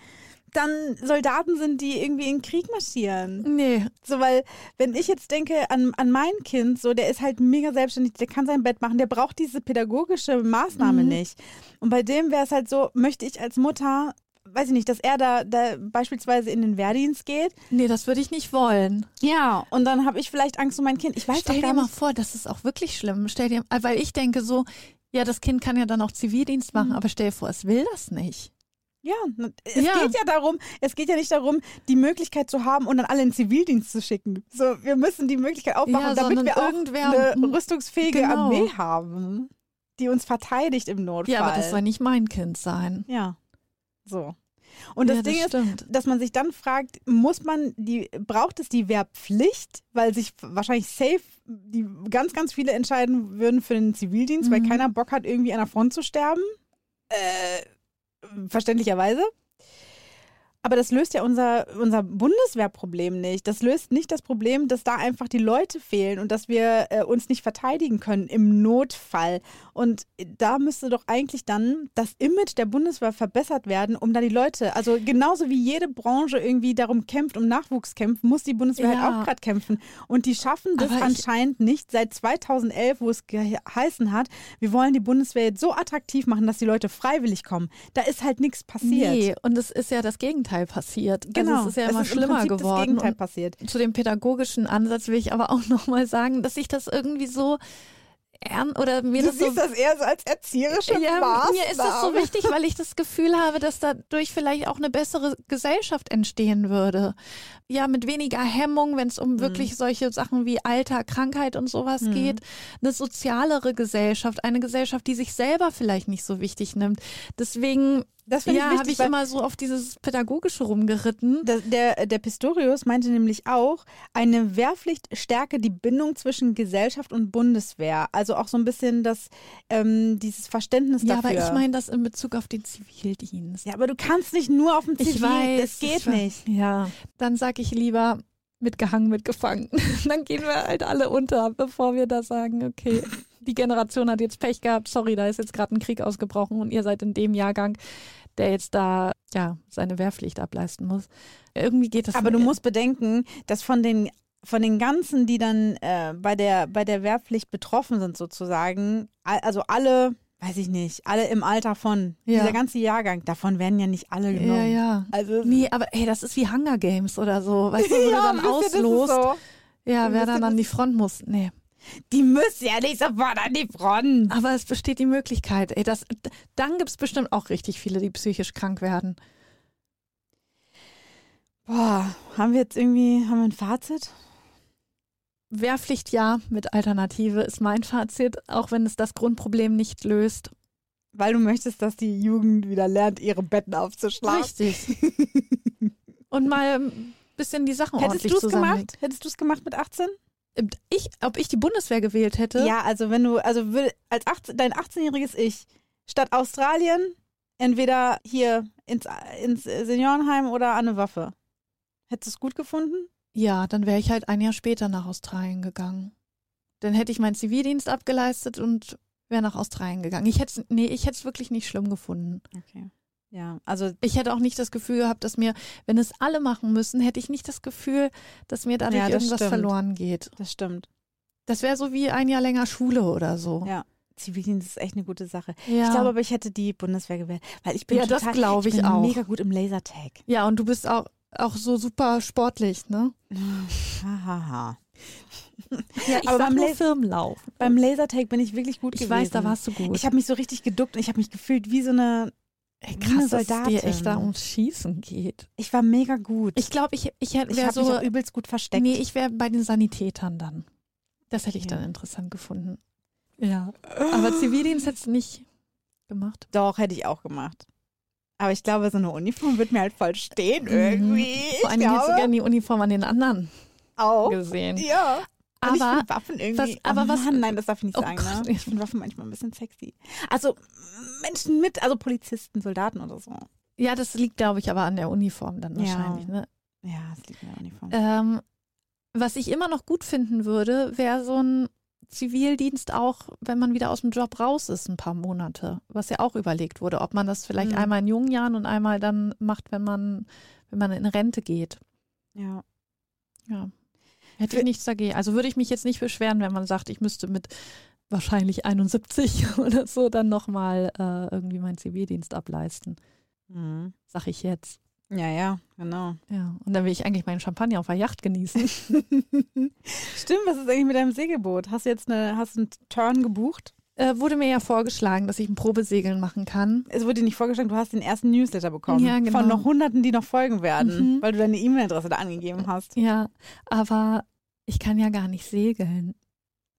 dann Soldaten sind, die irgendwie in den Krieg marschieren. nee, So, weil, wenn ich jetzt denke an, an mein Kind, so, der ist halt mega selbstständig, der kann sein Bett machen, der braucht diese pädagogische Maßnahme Mhm. nicht. Und bei dem wäre es halt so, möchte ich als Mutter, weiß ich nicht, dass er da, da beispielsweise in den Wehrdienst geht. nee, das würde ich nicht wollen. Ja. Und dann habe ich vielleicht Angst um mein Kind. Ich weiß Stell dir mal vor, das ist auch wirklich schlimm. Stell dir, weil ich denke so, ja, das Kind kann ja dann auch Zivildienst machen, Mhm. aber stell dir vor, es will das nicht. Ja, es Ja. geht ja darum, es geht ja nicht darum, die Möglichkeit zu haben und dann alle in den Zivildienst zu schicken. So, wir müssen die Möglichkeit aufmachen, Ja, damit wir auch irgendwer- eine rüstungsfähige Genau. Armee haben. die uns verteidigt im Notfall. Ja, aber das soll nicht mein Kind sein. Ja, so. Und das ja, Ding ist, stimmt. dass man sich dann fragt, muss man die, braucht es die Wehrpflicht, weil sich wahrscheinlich safe die ganz, ganz viele entscheiden würden für den Zivildienst, weil Mhm. keiner Bock hat, irgendwie an der Front zu sterben. Äh, verständlicherweise. Aber das löst ja unser, unser Bundeswehrproblem nicht. Das löst nicht das Problem, dass da einfach die Leute fehlen und dass wir äh, uns nicht verteidigen können im Notfall. Und da müsste doch eigentlich dann das Image der Bundeswehr verbessert werden, um da die Leute, also genauso wie jede Branche irgendwie darum kämpft, um Nachwuchs kämpft, muss die Bundeswehr Ja. halt auch gerade kämpfen. Und die schaffen das Aber anscheinend nicht seit 2011, wo es geheißen hat, wir wollen die Bundeswehr jetzt so attraktiv machen, dass die Leute freiwillig kommen. Da ist halt nichts passiert. Nee, und es ist ja das Gegenteil passiert. Genau, Also es ist ja immer im schlimmer geworden. Das Gegenteil Und passiert. zu dem pädagogischen Ansatz will ich aber auch nochmal sagen, dass ich das irgendwie so oder mir das so das eher so als erzieherische ja, mir ist das so wichtig, weil ich das Gefühl habe, dass dadurch vielleicht auch eine bessere Gesellschaft entstehen würde. Ja, mit weniger Hemmung, wenn es Mhm. um wirklich solche Sachen wie Alter, Krankheit und sowas geht. Eine sozialere Gesellschaft, eine Gesellschaft, die sich selber vielleicht nicht so wichtig nimmt. Deswegen Das finde ja, ich habe wichtig, ich immer so auf dieses Pädagogische rumgeritten. der, der, der Pistorius meinte nämlich auch, eine Wehrpflicht stärke die Bindung zwischen Gesellschaft und Bundeswehr. Also auch so ein bisschen das, ähm, dieses Verständnis Ja, dafür. aber ich meine das in Bezug auf den Zivildienst. ja, aber du kannst nicht nur auf dem Zivil, ich weiß. das geht nicht. Ja, dann sag ich lieber mitgehangen, mitgefangen. dann gehen wir halt alle unter, bevor wir da sagen, okay, die Generation hat jetzt Pech gehabt, sorry, da ist jetzt gerade ein Krieg ausgebrochen und ihr seid in dem Jahrgang, der jetzt da ja seine Wehrpflicht ableisten muss. Irgendwie geht das Aber du musst bedenken, dass von den von den ganzen, die dann äh, bei der bei der Wehrpflicht betroffen sind sozusagen, al- also alle, weiß ich nicht, alle im Alter von Ja. dieser ganze Jahrgang, davon werden ja nicht alle genommen. Ja, ja. Also Nee, aber ey, das ist wie Hunger Games oder so. Weißt du, wo du dann auslost, so. ja, wer dann an die Front muss. Nee. Die müssen ja nicht sofort an die Front. Aber es besteht die Möglichkeit, ey, das, dann gibt es bestimmt auch richtig viele, die psychisch krank werden. Boah, haben wir jetzt irgendwie, haben wir ein Fazit? Wehrpflicht ja mit Alternative ist mein Fazit, auch wenn es das Grundproblem nicht löst. Weil du möchtest, dass die Jugend wieder lernt, ihre Betten aufzuschlagen. Richtig. Und mal ein bisschen die Sachen Hättest ordentlich du es zusammenlegen. gemacht? Hättest du es gemacht mit 18? Ich, ob ich die Bundeswehr gewählt hätte? Ja, also wenn du, also als 18, dein 18-jähriges Ich statt Australien entweder hier ins, ins Seniorenheim oder an eine Waffe. Hättest du es gut gefunden? Ja, dann wäre ich halt ein Jahr später nach Australien gegangen. Dann hätte ich meinen Zivildienst abgeleistet und wäre nach Australien gegangen. Ich hätte nee, ich hätte es wirklich nicht schlimm gefunden. Okay. Ja, also Ich hätte auch nicht das Gefühl gehabt, dass mir, wenn es alle machen müssen, hätte ich nicht das Gefühl, dass mir dadurch Ja, das irgendwas stimmt. verloren geht. das stimmt. Das wäre so wie ein Jahr länger Schule oder so. Ja. Zivildienst ist echt eine gute Sache. Ja. Ich glaube aber, ich hätte die Bundeswehr gewählt, weil ich bin Ja, das total, glaube ich bin auch. mega gut im Lasertag. ja, und du bist auch, auch so super sportlich, ne? Hahaha. Ja, ich Aber beim nur Firmenlauf. Beim Lasertag bin ich wirklich gut Ich gewesen. weiß, da warst du gut. Ich habe mich so richtig geduckt und ich habe mich gefühlt wie so eine. Ey, krass, dass es dir echt da ums Schießen geht. Ich war mega gut. Ich glaube, ich, ich hätte ich so. mich auch übelst gut versteckt. Nee, ich wäre bei den Sanitätern dann. Das hätte ich Ja. dann interessant gefunden. Ja. Aber Zivildienst hättest du nicht gemacht. Doch, hätte ich auch gemacht. Aber ich glaube, so eine Uniform wird mir halt voll stehen irgendwie. Mhm. Vor allem ich hättest du gerne die Uniform an den anderen auch. gesehen. Ja. Und ich Aber find Waffen irgendwie. was- aber oh was- Mann, nein, das darf ich nicht Oh sagen. Gott. Ne? Ich finde Waffen manchmal ein bisschen sexy. Also Menschen mit, also Polizisten, Soldaten oder so. ja, das liegt, glaube ich, aber an der Uniform dann Ja. wahrscheinlich. Ne? Ja, es liegt in der Uniform. Ähm, was ich immer noch gut finden würde, wäre so ein Zivildienst auch, wenn man wieder aus dem Job raus ist, ein paar Monate. Was ja auch überlegt wurde, ob man das vielleicht Mhm. einmal in jungen Jahren und einmal dann macht, wenn man, wenn man in Rente geht. ja. Ja. Hätte ich nichts dagegen. Also würde ich mich jetzt nicht beschweren, wenn man sagt, ich müsste mit wahrscheinlich 71 oder so dann nochmal äh, irgendwie meinen Zivildienst ableisten. Mhm. Sag ich jetzt. Ja, ja, genau. Ja. Und dann will ich eigentlich meinen Champagner auf der Yacht genießen. Stimmt, was ist eigentlich mit deinem Segelboot? Hast du jetzt eine, hast einen Turn gebucht? Äh, wurde mir ja vorgeschlagen, dass ich ein Probesegeln machen kann. Es wurde dir nicht vorgeschlagen, du hast den ersten Newsletter bekommen. Ja, genau. Von noch Hunderten, die noch folgen werden, Mhm. weil du deine E-Mail-Adresse da angegeben hast. Ja, aber ich kann ja gar nicht segeln.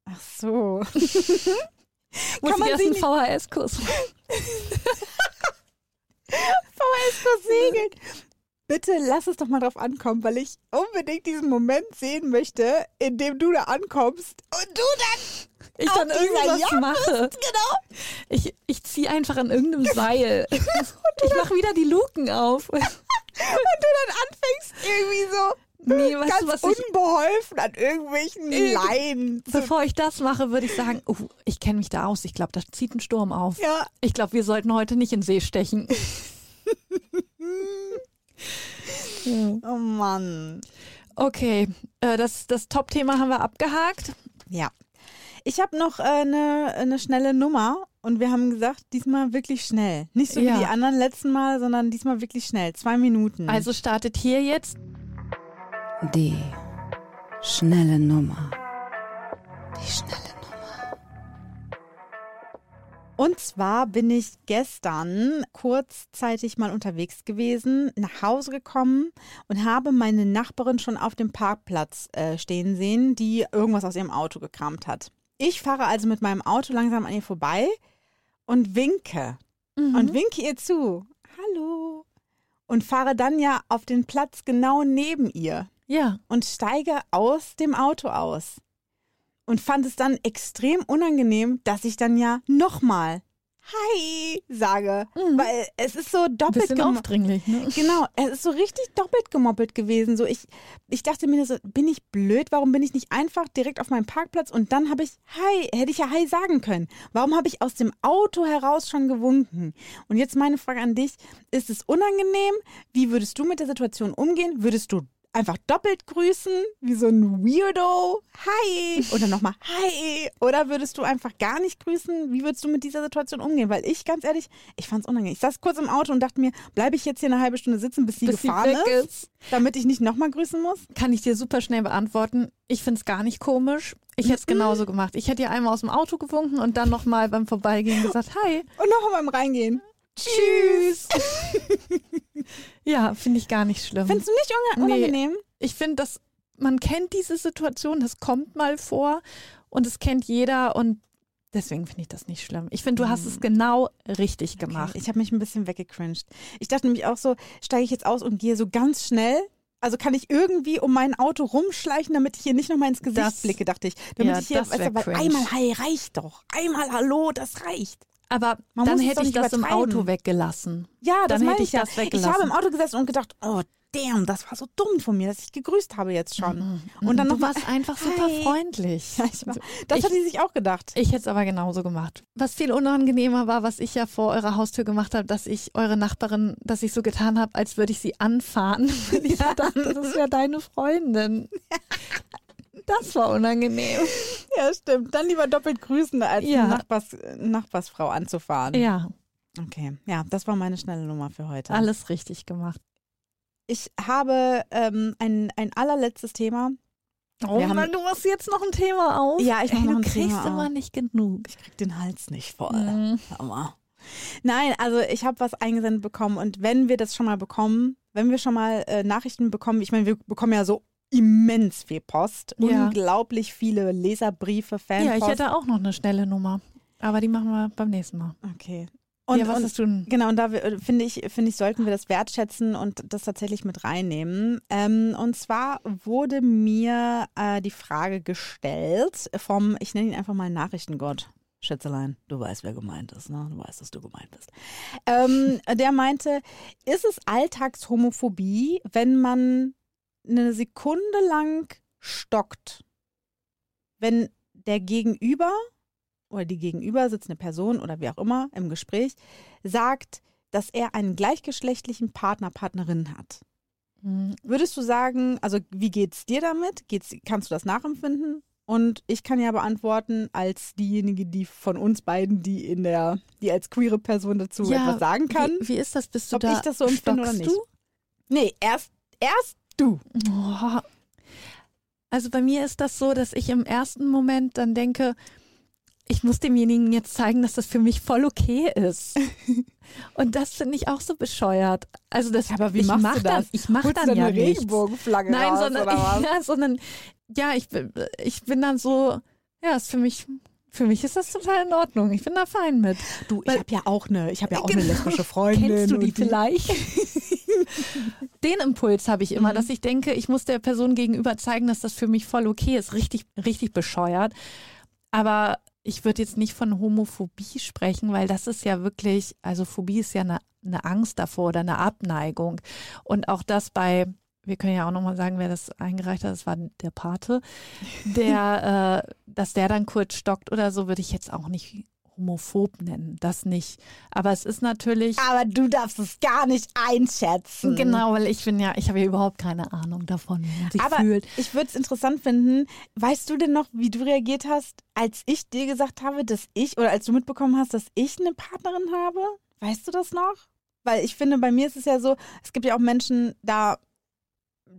Ach so. Muss Kann man ich erst einen VHS-Kurs VHS segeln. Bitte lass es doch mal drauf ankommen, weil ich unbedingt diesen Moment sehen möchte, in dem du da ankommst und du dann ich dann irgendwas mache. genau Ich, ich ziehe einfach an irgendeinem Seil. ich mache wieder die Luken auf. und du dann anfängst irgendwie so Nee, weißt ganz du, was ich, unbeholfen an irgendwelchen Irgend- Leinen. bevor ich das mache, würde ich sagen, uh, ich kenne mich da aus. Ich glaube, da zieht ein Sturm auf. Ja, Ich glaube, wir sollten heute nicht in See stechen. oh Mann. Okay, äh, das, das Top-Thema haben wir abgehakt. Ja. Ich habe noch äh, eine, eine schnelle Nummer und wir haben gesagt, diesmal wirklich schnell. Nicht so Ja. wie die anderen letzten Mal, sondern diesmal wirklich schnell. Zwei Minuten. Also startet hier jetzt. Die schnelle Nummer. Die schnelle Nummer. Und zwar bin ich gestern kurzzeitig mal unterwegs gewesen, nach Hause gekommen und habe meine Nachbarin schon auf dem Parkplatz äh, stehen sehen, die irgendwas aus ihrem Auto gekramt hat. Ich fahre also mit meinem Auto langsam an ihr vorbei und winke. Und winke ihr zu. Hallo. Und fahre dann ja auf den Platz genau neben ihr Ja, und steige aus dem Auto aus. Und fand es dann extrem unangenehm, dass ich dann ja nochmal Hi sage. Mhm. Weil es ist so doppelt bisschen aufdringlich. Ne? Genau, es ist so richtig doppelt gemoppelt gewesen. So ich, ich dachte mir so, bin ich blöd? Warum bin ich nicht einfach direkt auf meinem Parkplatz und dann habe ich Hi, hätte ich ja Hi sagen können. Warum habe ich aus dem Auto heraus schon gewunken? Und jetzt meine Frage an dich, ist es unangenehm? Wie würdest du mit der Situation umgehen? Würdest du einfach doppelt grüßen, wie so ein Weirdo? Hi! Oder nochmal Hi! Oder würdest du einfach gar nicht grüßen? Wie würdest du mit dieser Situation umgehen? Weil ich, ganz ehrlich, ich fand es unangenehm. Ich saß kurz im Auto und dachte mir, bleibe ich jetzt hier eine halbe Stunde sitzen, bis sie Bis sie gefahren weg ist, ist. damit ich nicht nochmal grüßen muss? Kann ich dir super schnell beantworten. Ich finde es gar nicht komisch. Ich hätte es genauso gemacht. Ich hätte ihr einmal aus dem Auto gewunken und dann nochmal beim Vorbeigehen gesagt, hi. Und nochmal beim Reingehen. Tschüss. ja, finde ich gar nicht schlimm. Findest du nicht unge- Nee. unangenehm? ich finde, dass man kennt diese Situation, das kommt mal vor und es kennt jeder und deswegen finde ich das nicht schlimm. Ich finde, du hast es genau richtig gemacht. Okay, ich habe mich ein bisschen weggecringed. Ich dachte nämlich auch so, steige ich jetzt aus und gehe so ganz schnell? Also kann ich irgendwie um mein Auto rumschleichen, damit ich hier nicht nochmal ins Gesicht Das- blicke, dachte ich. Damit ja, ich hier, das weißt weil einmal Hi reicht doch. Einmal Hallo, das reicht. Aber Man dann hätte ich das im. Auto weggelassen. Ja, das Dann hätte ich ich ja. das Ich weggelassen. habe im Auto gesessen und gedacht, oh damn, das war so dumm von mir, dass ich gegrüßt habe jetzt schon. Und dann du noch mal, warst einfach super Hi. freundlich. Ja, ich war, das Ich- hat sie sich auch gedacht. Ich hätte es aber genauso gemacht. Was viel unangenehmer war, was ich ja vor eurer Haustür gemacht habe, dass ich eure Nachbarin, dass ich so getan habe, als würde ich sie anfahren. Weil ich dachte, das wäre deine Freundin. Das war unangenehm. Ja, stimmt. Dann lieber doppelt grüßen, als Ja. eine Nachbars, Nachbarsfrau anzufahren. Ja, Okay, ja, das war meine schnelle Nummer für heute. alles richtig gemacht. Ich habe ähm, ein, ein allerletztes Thema. Oh Wir haben- Mann, du machst jetzt noch ein Thema auf. Ja, ich mach Ey, noch du ein kriegst Thema immer auf. nicht genug. Ich krieg den Hals nicht voll. Mhm. Aua. Nein, also ich habe was eingesendet bekommen und wenn wir das schon mal bekommen, wenn wir schon mal äh, Nachrichten bekommen, ich meine, wir bekommen ja so immens viel Post, Ja. unglaublich viele Leserbriefe, Fanpost. Ja, ich hätte auch noch eine schnelle Nummer. Aber die machen wir beim nächsten Mal. Okay. Und, ja, was und hast du denn? Genau, und da wir- finde ich, finde ich, sollten wir das wertschätzen und das tatsächlich mit reinnehmen. Ähm, und zwar wurde mir äh, die Frage gestellt vom, ich nenne ihn einfach mal Nachrichtengott. Schätzelein, du weißt, wer gemeint ist, ne? Du weißt, dass du gemeint bist. Ähm, der meinte, ist es Alltagshomophobie, wenn man eine Sekunde lang stockt, wenn der Gegenüber oder die gegenüber sitzende Person oder wie auch immer im Gespräch sagt, dass er einen gleichgeschlechtlichen Partner, Partnerin hat. Hm, Würdest du sagen, also wie geht's dir damit? Geht's, kannst du das nachempfinden? Und ich kann ja beantworten, als diejenige, die von uns beiden, die in der, die als queere Person dazu Ja, etwas sagen kann. Wie, wie ist das? Bist du Ob da? ich das so empfinde oder nicht. Nee, erst, erst du. Oh. Also bei mir ist das so, dass ich im ersten Moment dann denke, ich muss demjenigen jetzt zeigen, dass das für mich voll okay ist. Und das finde ich auch so bescheuert. Also das, Aber wie ich machst mach du dann, das? Ich mache dann ja eine nichts. Regenbogenflagge Nein, raus, sondern, was? ja, sondern ja, ich, bin- ich bin dann so, ja, ist für mich Für mich ist das total in Ordnung. Ich bin da fein mit. Du, ich habe ja auch eine, ich habe ja auch Genau. eine lesbische Freundin. Kennst du die und vielleicht? Den Impuls habe ich immer, Mhm. dass ich denke, ich muss der Person gegenüber zeigen, dass das für mich voll okay ist. Richtig, richtig bescheuert. Aber ich würde jetzt nicht von Homophobie sprechen, weil das ist ja wirklich, also Phobie ist ja eine, eine Angst davor oder eine Abneigung. Und auch das bei, wir können ja auch nochmal sagen, wer das eingereicht hat, das war der Pate, der, äh, dass der dann kurz stockt oder so, würde ich jetzt auch nicht homophob nennen. Das nicht. Aber es ist natürlich. Aber du darfst es gar nicht einschätzen. Genau, weil ich bin ja, ich habe ja überhaupt keine Ahnung davon, wie man sich Aber fühlt. ich würde es interessant finden, weißt du denn noch, wie du reagiert hast, als ich dir gesagt habe, dass ich, oder als du mitbekommen hast, dass ich eine Partnerin habe? Weißt du das noch? Weil ich finde, bei mir ist es ja so, es gibt ja auch Menschen, da,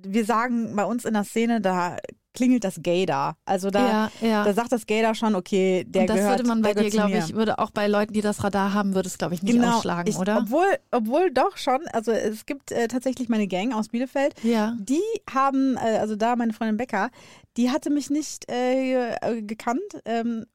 wir sagen bei uns in der Szene, da klingelt das Gay da. Also da, ja, ja. da sagt das da schon, okay, der Und das gehört würde man bei dir, glaube ich, würde auch bei Leuten, die das Radar haben, würde es, glaube ich, nicht Genau, ausschlagen, ich, oder? Obwohl, obwohl doch schon, also es gibt äh, tatsächlich meine Gang aus Bielefeld, ja. die haben, äh, also da meine Freundin Becker, die hatte mich nicht äh, äh, gekannt. Ähm,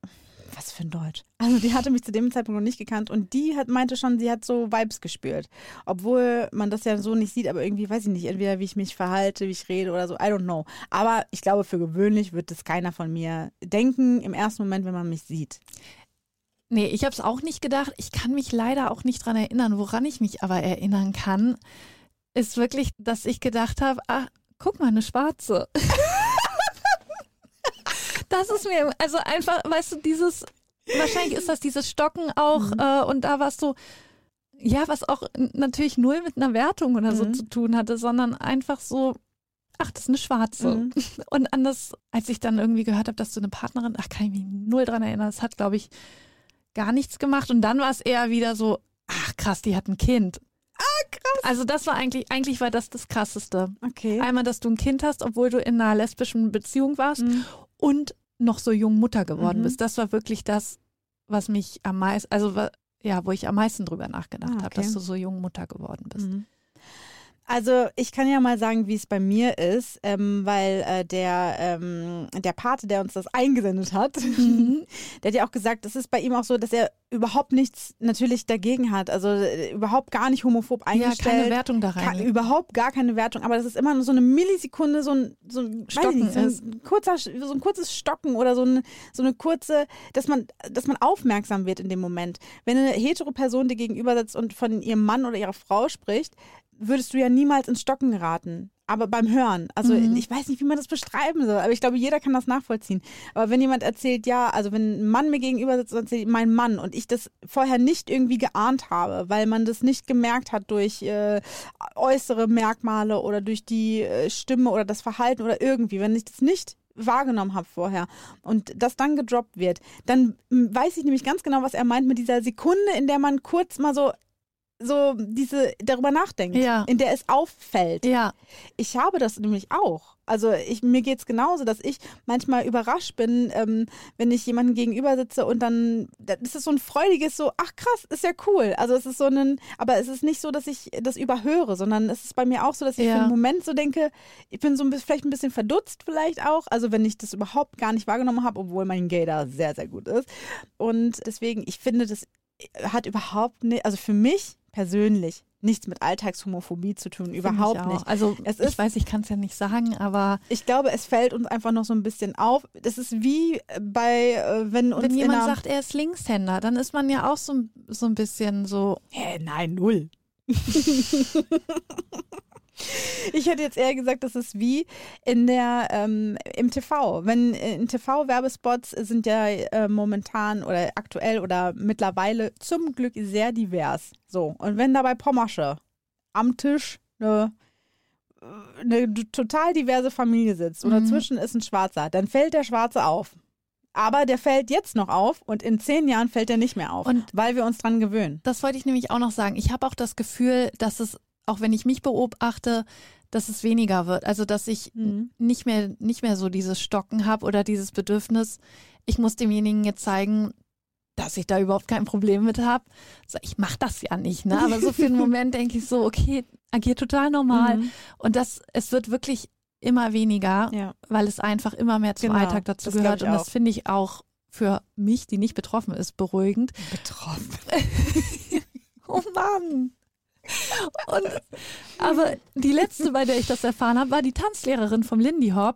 was für ein Deutsch. Also die hatte mich zu dem Zeitpunkt noch nicht gekannt und die hat, meinte schon, sie hat so Vibes gespürt. Obwohl man das ja so nicht sieht, aber irgendwie weiß ich nicht, entweder wie ich mich verhalte, wie ich rede oder so, I don't know. Aber ich glaube, für gewöhnlich wird es keiner von mir denken im ersten Moment, wenn man mich sieht. Nee, ich habe es auch nicht gedacht. Ich kann mich leider auch nicht dran erinnern. Woran ich mich aber erinnern kann, ist wirklich, dass ich gedacht habe, ah, guck mal, eine Schwarze. das ist mir, also einfach, weißt du, dieses, wahrscheinlich ist das dieses Stocken auch Mhm. äh, und da warst du, ja, was auch natürlich null mit einer Wertung oder so Mhm. zu tun hatte, sondern einfach so, ach, das ist eine Schwarze. Mhm. Und anders, als ich dann irgendwie gehört habe, dass du eine Partnerin, ach, kann ich mich null dran erinnern, das hat, glaube ich, gar nichts gemacht. Und dann war es eher wieder so, ach krass, die hat ein Kind. Ah, krass. Also das war eigentlich, eigentlich war das das Krasseste. Okay. Einmal, dass du ein Kind hast, obwohl du in einer lesbischen Beziehung warst Mhm. Und noch so jung Mutter geworden Mhm. bist. Das war wirklich das, was mich am meisten, also ja, wo ich am meisten drüber nachgedacht Ah, habe, okay. dass du so jung Mutter geworden bist. Mhm. Also ich kann ja mal sagen, wie es bei mir ist, ähm, weil äh, der, ähm, der Pate, der uns das eingesendet hat, Mhm. der hat ja auch gesagt, es ist bei ihm auch so, dass er überhaupt nichts natürlich dagegen hat, also äh, überhaupt gar nicht homophob Ja, eingestellt. keine Wertung da rein. Ka- überhaupt gar keine Wertung, aber das ist immer nur so eine Millisekunde, so ein, so ein, Stocken nicht, so ein, kurzer, so ein kurzes Stocken oder so eine, so eine kurze, dass man, dass man aufmerksam wird in dem Moment. Wenn eine hetero Person dir gegenüber sitzt und von ihrem Mann oder ihrer Frau spricht, würdest du ja niemals ins Stocken geraten. Aber beim Hören, also Mhm. ich weiß nicht, wie man das beschreiben soll, aber ich glaube, jeder kann das nachvollziehen. Aber wenn jemand erzählt, ja, also wenn ein Mann mir gegenüber sitzt und erzählt, mein Mann, und ich das vorher nicht irgendwie geahnt habe, weil man das nicht gemerkt hat durch äh, äußere Merkmale oder durch die äh, Stimme oder das Verhalten oder irgendwie, wenn ich das nicht wahrgenommen habe vorher und das dann gedroppt wird, dann m, weiß ich nämlich ganz genau, was er meint mit dieser Sekunde, in der man kurz mal so so diese darüber nachdenkt, Ja. in der es auffällt. Ja, Ich habe das nämlich auch. Also ich, mir geht es genauso, dass ich manchmal überrascht bin, ähm, wenn ich jemanden gegenüber sitze und dann, das ist so ein freudiges, so, ach krass, ist ja cool. Also es ist so ein, aber es ist nicht so, dass ich das überhöre, sondern es ist bei mir auch so, dass ich Ja. für einen Moment so denke, ich bin so ein vielleicht ein bisschen verdutzt vielleicht auch, also wenn ich das überhaupt gar nicht wahrgenommen habe, obwohl mein da sehr, sehr gut ist. Und deswegen, ich finde, das hat überhaupt nicht, also für mich persönlich nichts mit Alltagshomophobie zu tun, überhaupt ich auch. nicht. Also Es ich ist- weiß, ich kann es ja nicht sagen, aber Ich glaube, es fällt uns einfach noch so ein bisschen auf. Das ist wie bei, äh, wenn uns wenn jemand sagt, er ist Linkshänder, dann ist man ja auch so, so ein bisschen so, Hä, nein, null. Ich hätte jetzt eher gesagt, das ist wie in der ähm, im TV. Wenn äh, in TV-Werbespots sind ja äh, momentan oder aktuell oder mittlerweile zum Glück sehr divers. So und wenn dabei Pommersche am Tisch eine, eine total diverse Familie sitzt und Mhm. dazwischen ist ein Schwarzer, dann fällt der Schwarze auf. Aber der fällt jetzt noch auf und in zehn Jahren fällt er nicht mehr auf, Und- weil wir uns dran gewöhnen. das wollte ich nämlich auch noch sagen. Ich habe auch das Gefühl, dass es, auch wenn ich mich beobachte, dass es weniger wird. Also dass ich Mhm. nicht mehr, nicht mehr so dieses Stocken habe oder dieses Bedürfnis, ich muss demjenigen jetzt zeigen, dass ich da überhaupt kein Problem mit habe. So, ich mache das ja nicht, ne? Aber so für einen Moment denke ich so, okay, agiert total normal. Mhm. Und das, es wird wirklich immer weniger, Ja. weil es einfach immer mehr zum Genau, Alltag dazu gehört. Und das finde ich auch für mich, die nicht betroffen ist, beruhigend. Betroffen. Oh Mann. Und, aber die letzte, bei der ich das erfahren habe, war die Tanzlehrerin vom Lindy Hop.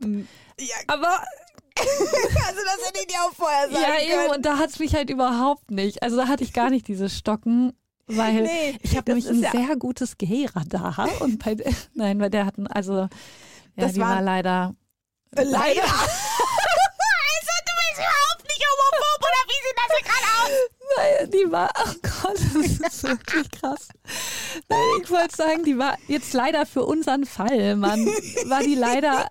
Ja, Aber also das hätte ich dir auch vorher sagen ja, können. eben, und da hat es mich halt überhaupt nicht. Also da hatte ich gar nicht dieses Stocken, weil Nee, ich habe nämlich ein ja- sehr gutes Gehradar. Und bei der, nein, bei der hatten, also, ja, Das die war- war leider. Leider. also du bist überhaupt nicht homophob oder wie sieht das hier gerade aus? Nein, die war, oh Gott, das ist wirklich krass. Nein, ich wollte sagen, die war jetzt leider für unseren Fall, Mann, war die leider,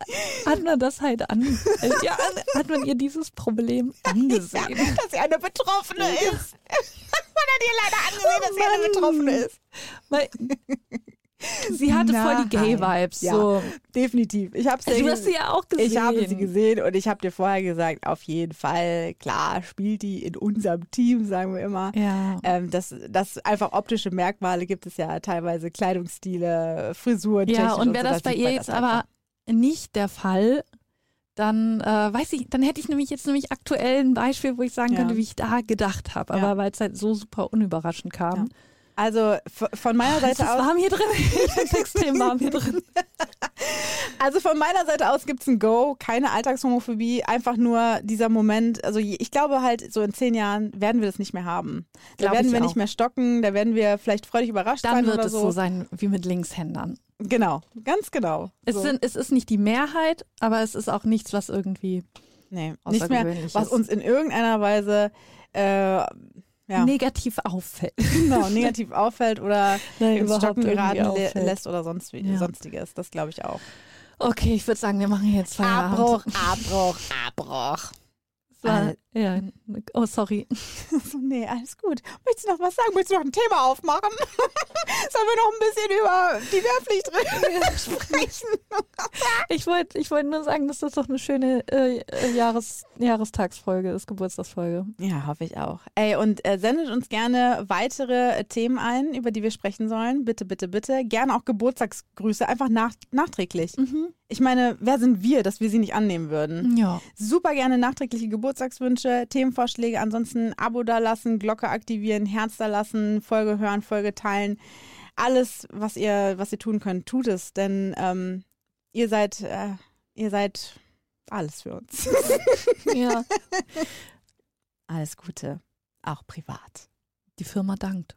hat man das halt an, äh, ja, hat man ihr dieses Problem angesehen. Dass sie eine Betroffene ist. Man hat ihr leider angesehen, dass sie eine Mann. Betroffene ist. Weil, sie hatte voll die Nein. Gay-Vibes, Ja. so. Definitiv. Ich habe Du hast sie ja auch gesehen. Ich habe sie gesehen und ich habe dir vorher gesagt, auf jeden Fall, klar, spielt die in unserem Team, sagen wir immer. Ja. Ähm, das, das einfach optische Merkmale gibt es ja teilweise, Kleidungsstile, Frisuren. Ja, und wäre das da bei ihr jetzt aber nicht der Fall, dann äh, weiß ich, dann hätte ich nämlich jetzt nämlich aktuell ein Beispiel, wo ich sagen Ja. könnte, wie ich da gedacht habe. Aber Ja. weil es halt so super unüberraschend kam. Also von meiner Es Seite ist aus. warm hier drin. Ich finde extrem warm hier drin. Also von meiner Seite aus gibt es ein Go, keine Alltagshomophobie, einfach nur dieser Moment. Also ich glaube halt, so in zehn Jahren werden wir das nicht mehr haben. Da Glaub werden wir auch. nicht mehr stocken, da werden wir vielleicht freudig überrascht Dann sein wird oder es so. sein wie mit Linkshändern. Genau, ganz genau. Es, so. sind, es ist nicht die Mehrheit, aber es ist auch nichts, was irgendwie nee, nicht mehr, was uns in irgendeiner Weise äh, ja, negativ auffällt. genau, negativ auffällt oder Nein, ins überhaupt Stocken geraten lässt oder sonst, wie- Ja. sonstiges. Das glaube ich auch. Okay, ich würde sagen, wir machen jetzt Feierabend. Abbruch, Abbruch, Abbruch. Es war- Ja, oh, sorry. So, nee, alles gut. Möchtest du noch was sagen? Möchtest du noch ein Thema aufmachen? Sollen wir noch ein bisschen über die Wehrpflicht sprechen? Ich wollte ich wollt nur sagen, dass das doch eine schöne äh, äh, Jahres, Jahrestagsfolge ist, Geburtstagsfolge. Ja, hoffe ich auch. Ey, und äh, sendet uns gerne weitere äh, Themen ein, über die wir sprechen sollen. Bitte, bitte, bitte. Gerne auch Geburtstagsgrüße, einfach nach, nachträglich. Ich meine, wer sind wir, dass wir sie nicht annehmen würden? Ja. Super gerne nachträgliche Geburtstagswünsche, Themenvorschläge. Ansonsten Abo da lassen, Glocke aktivieren, Herz da lassen, Folge hören, Folge teilen. Alles, was ihr, was ihr tun könnt, tut es, denn ähm, ihr seid, äh, ihr seid alles für uns. ja. Alles Gute, auch privat. Die Firma dankt.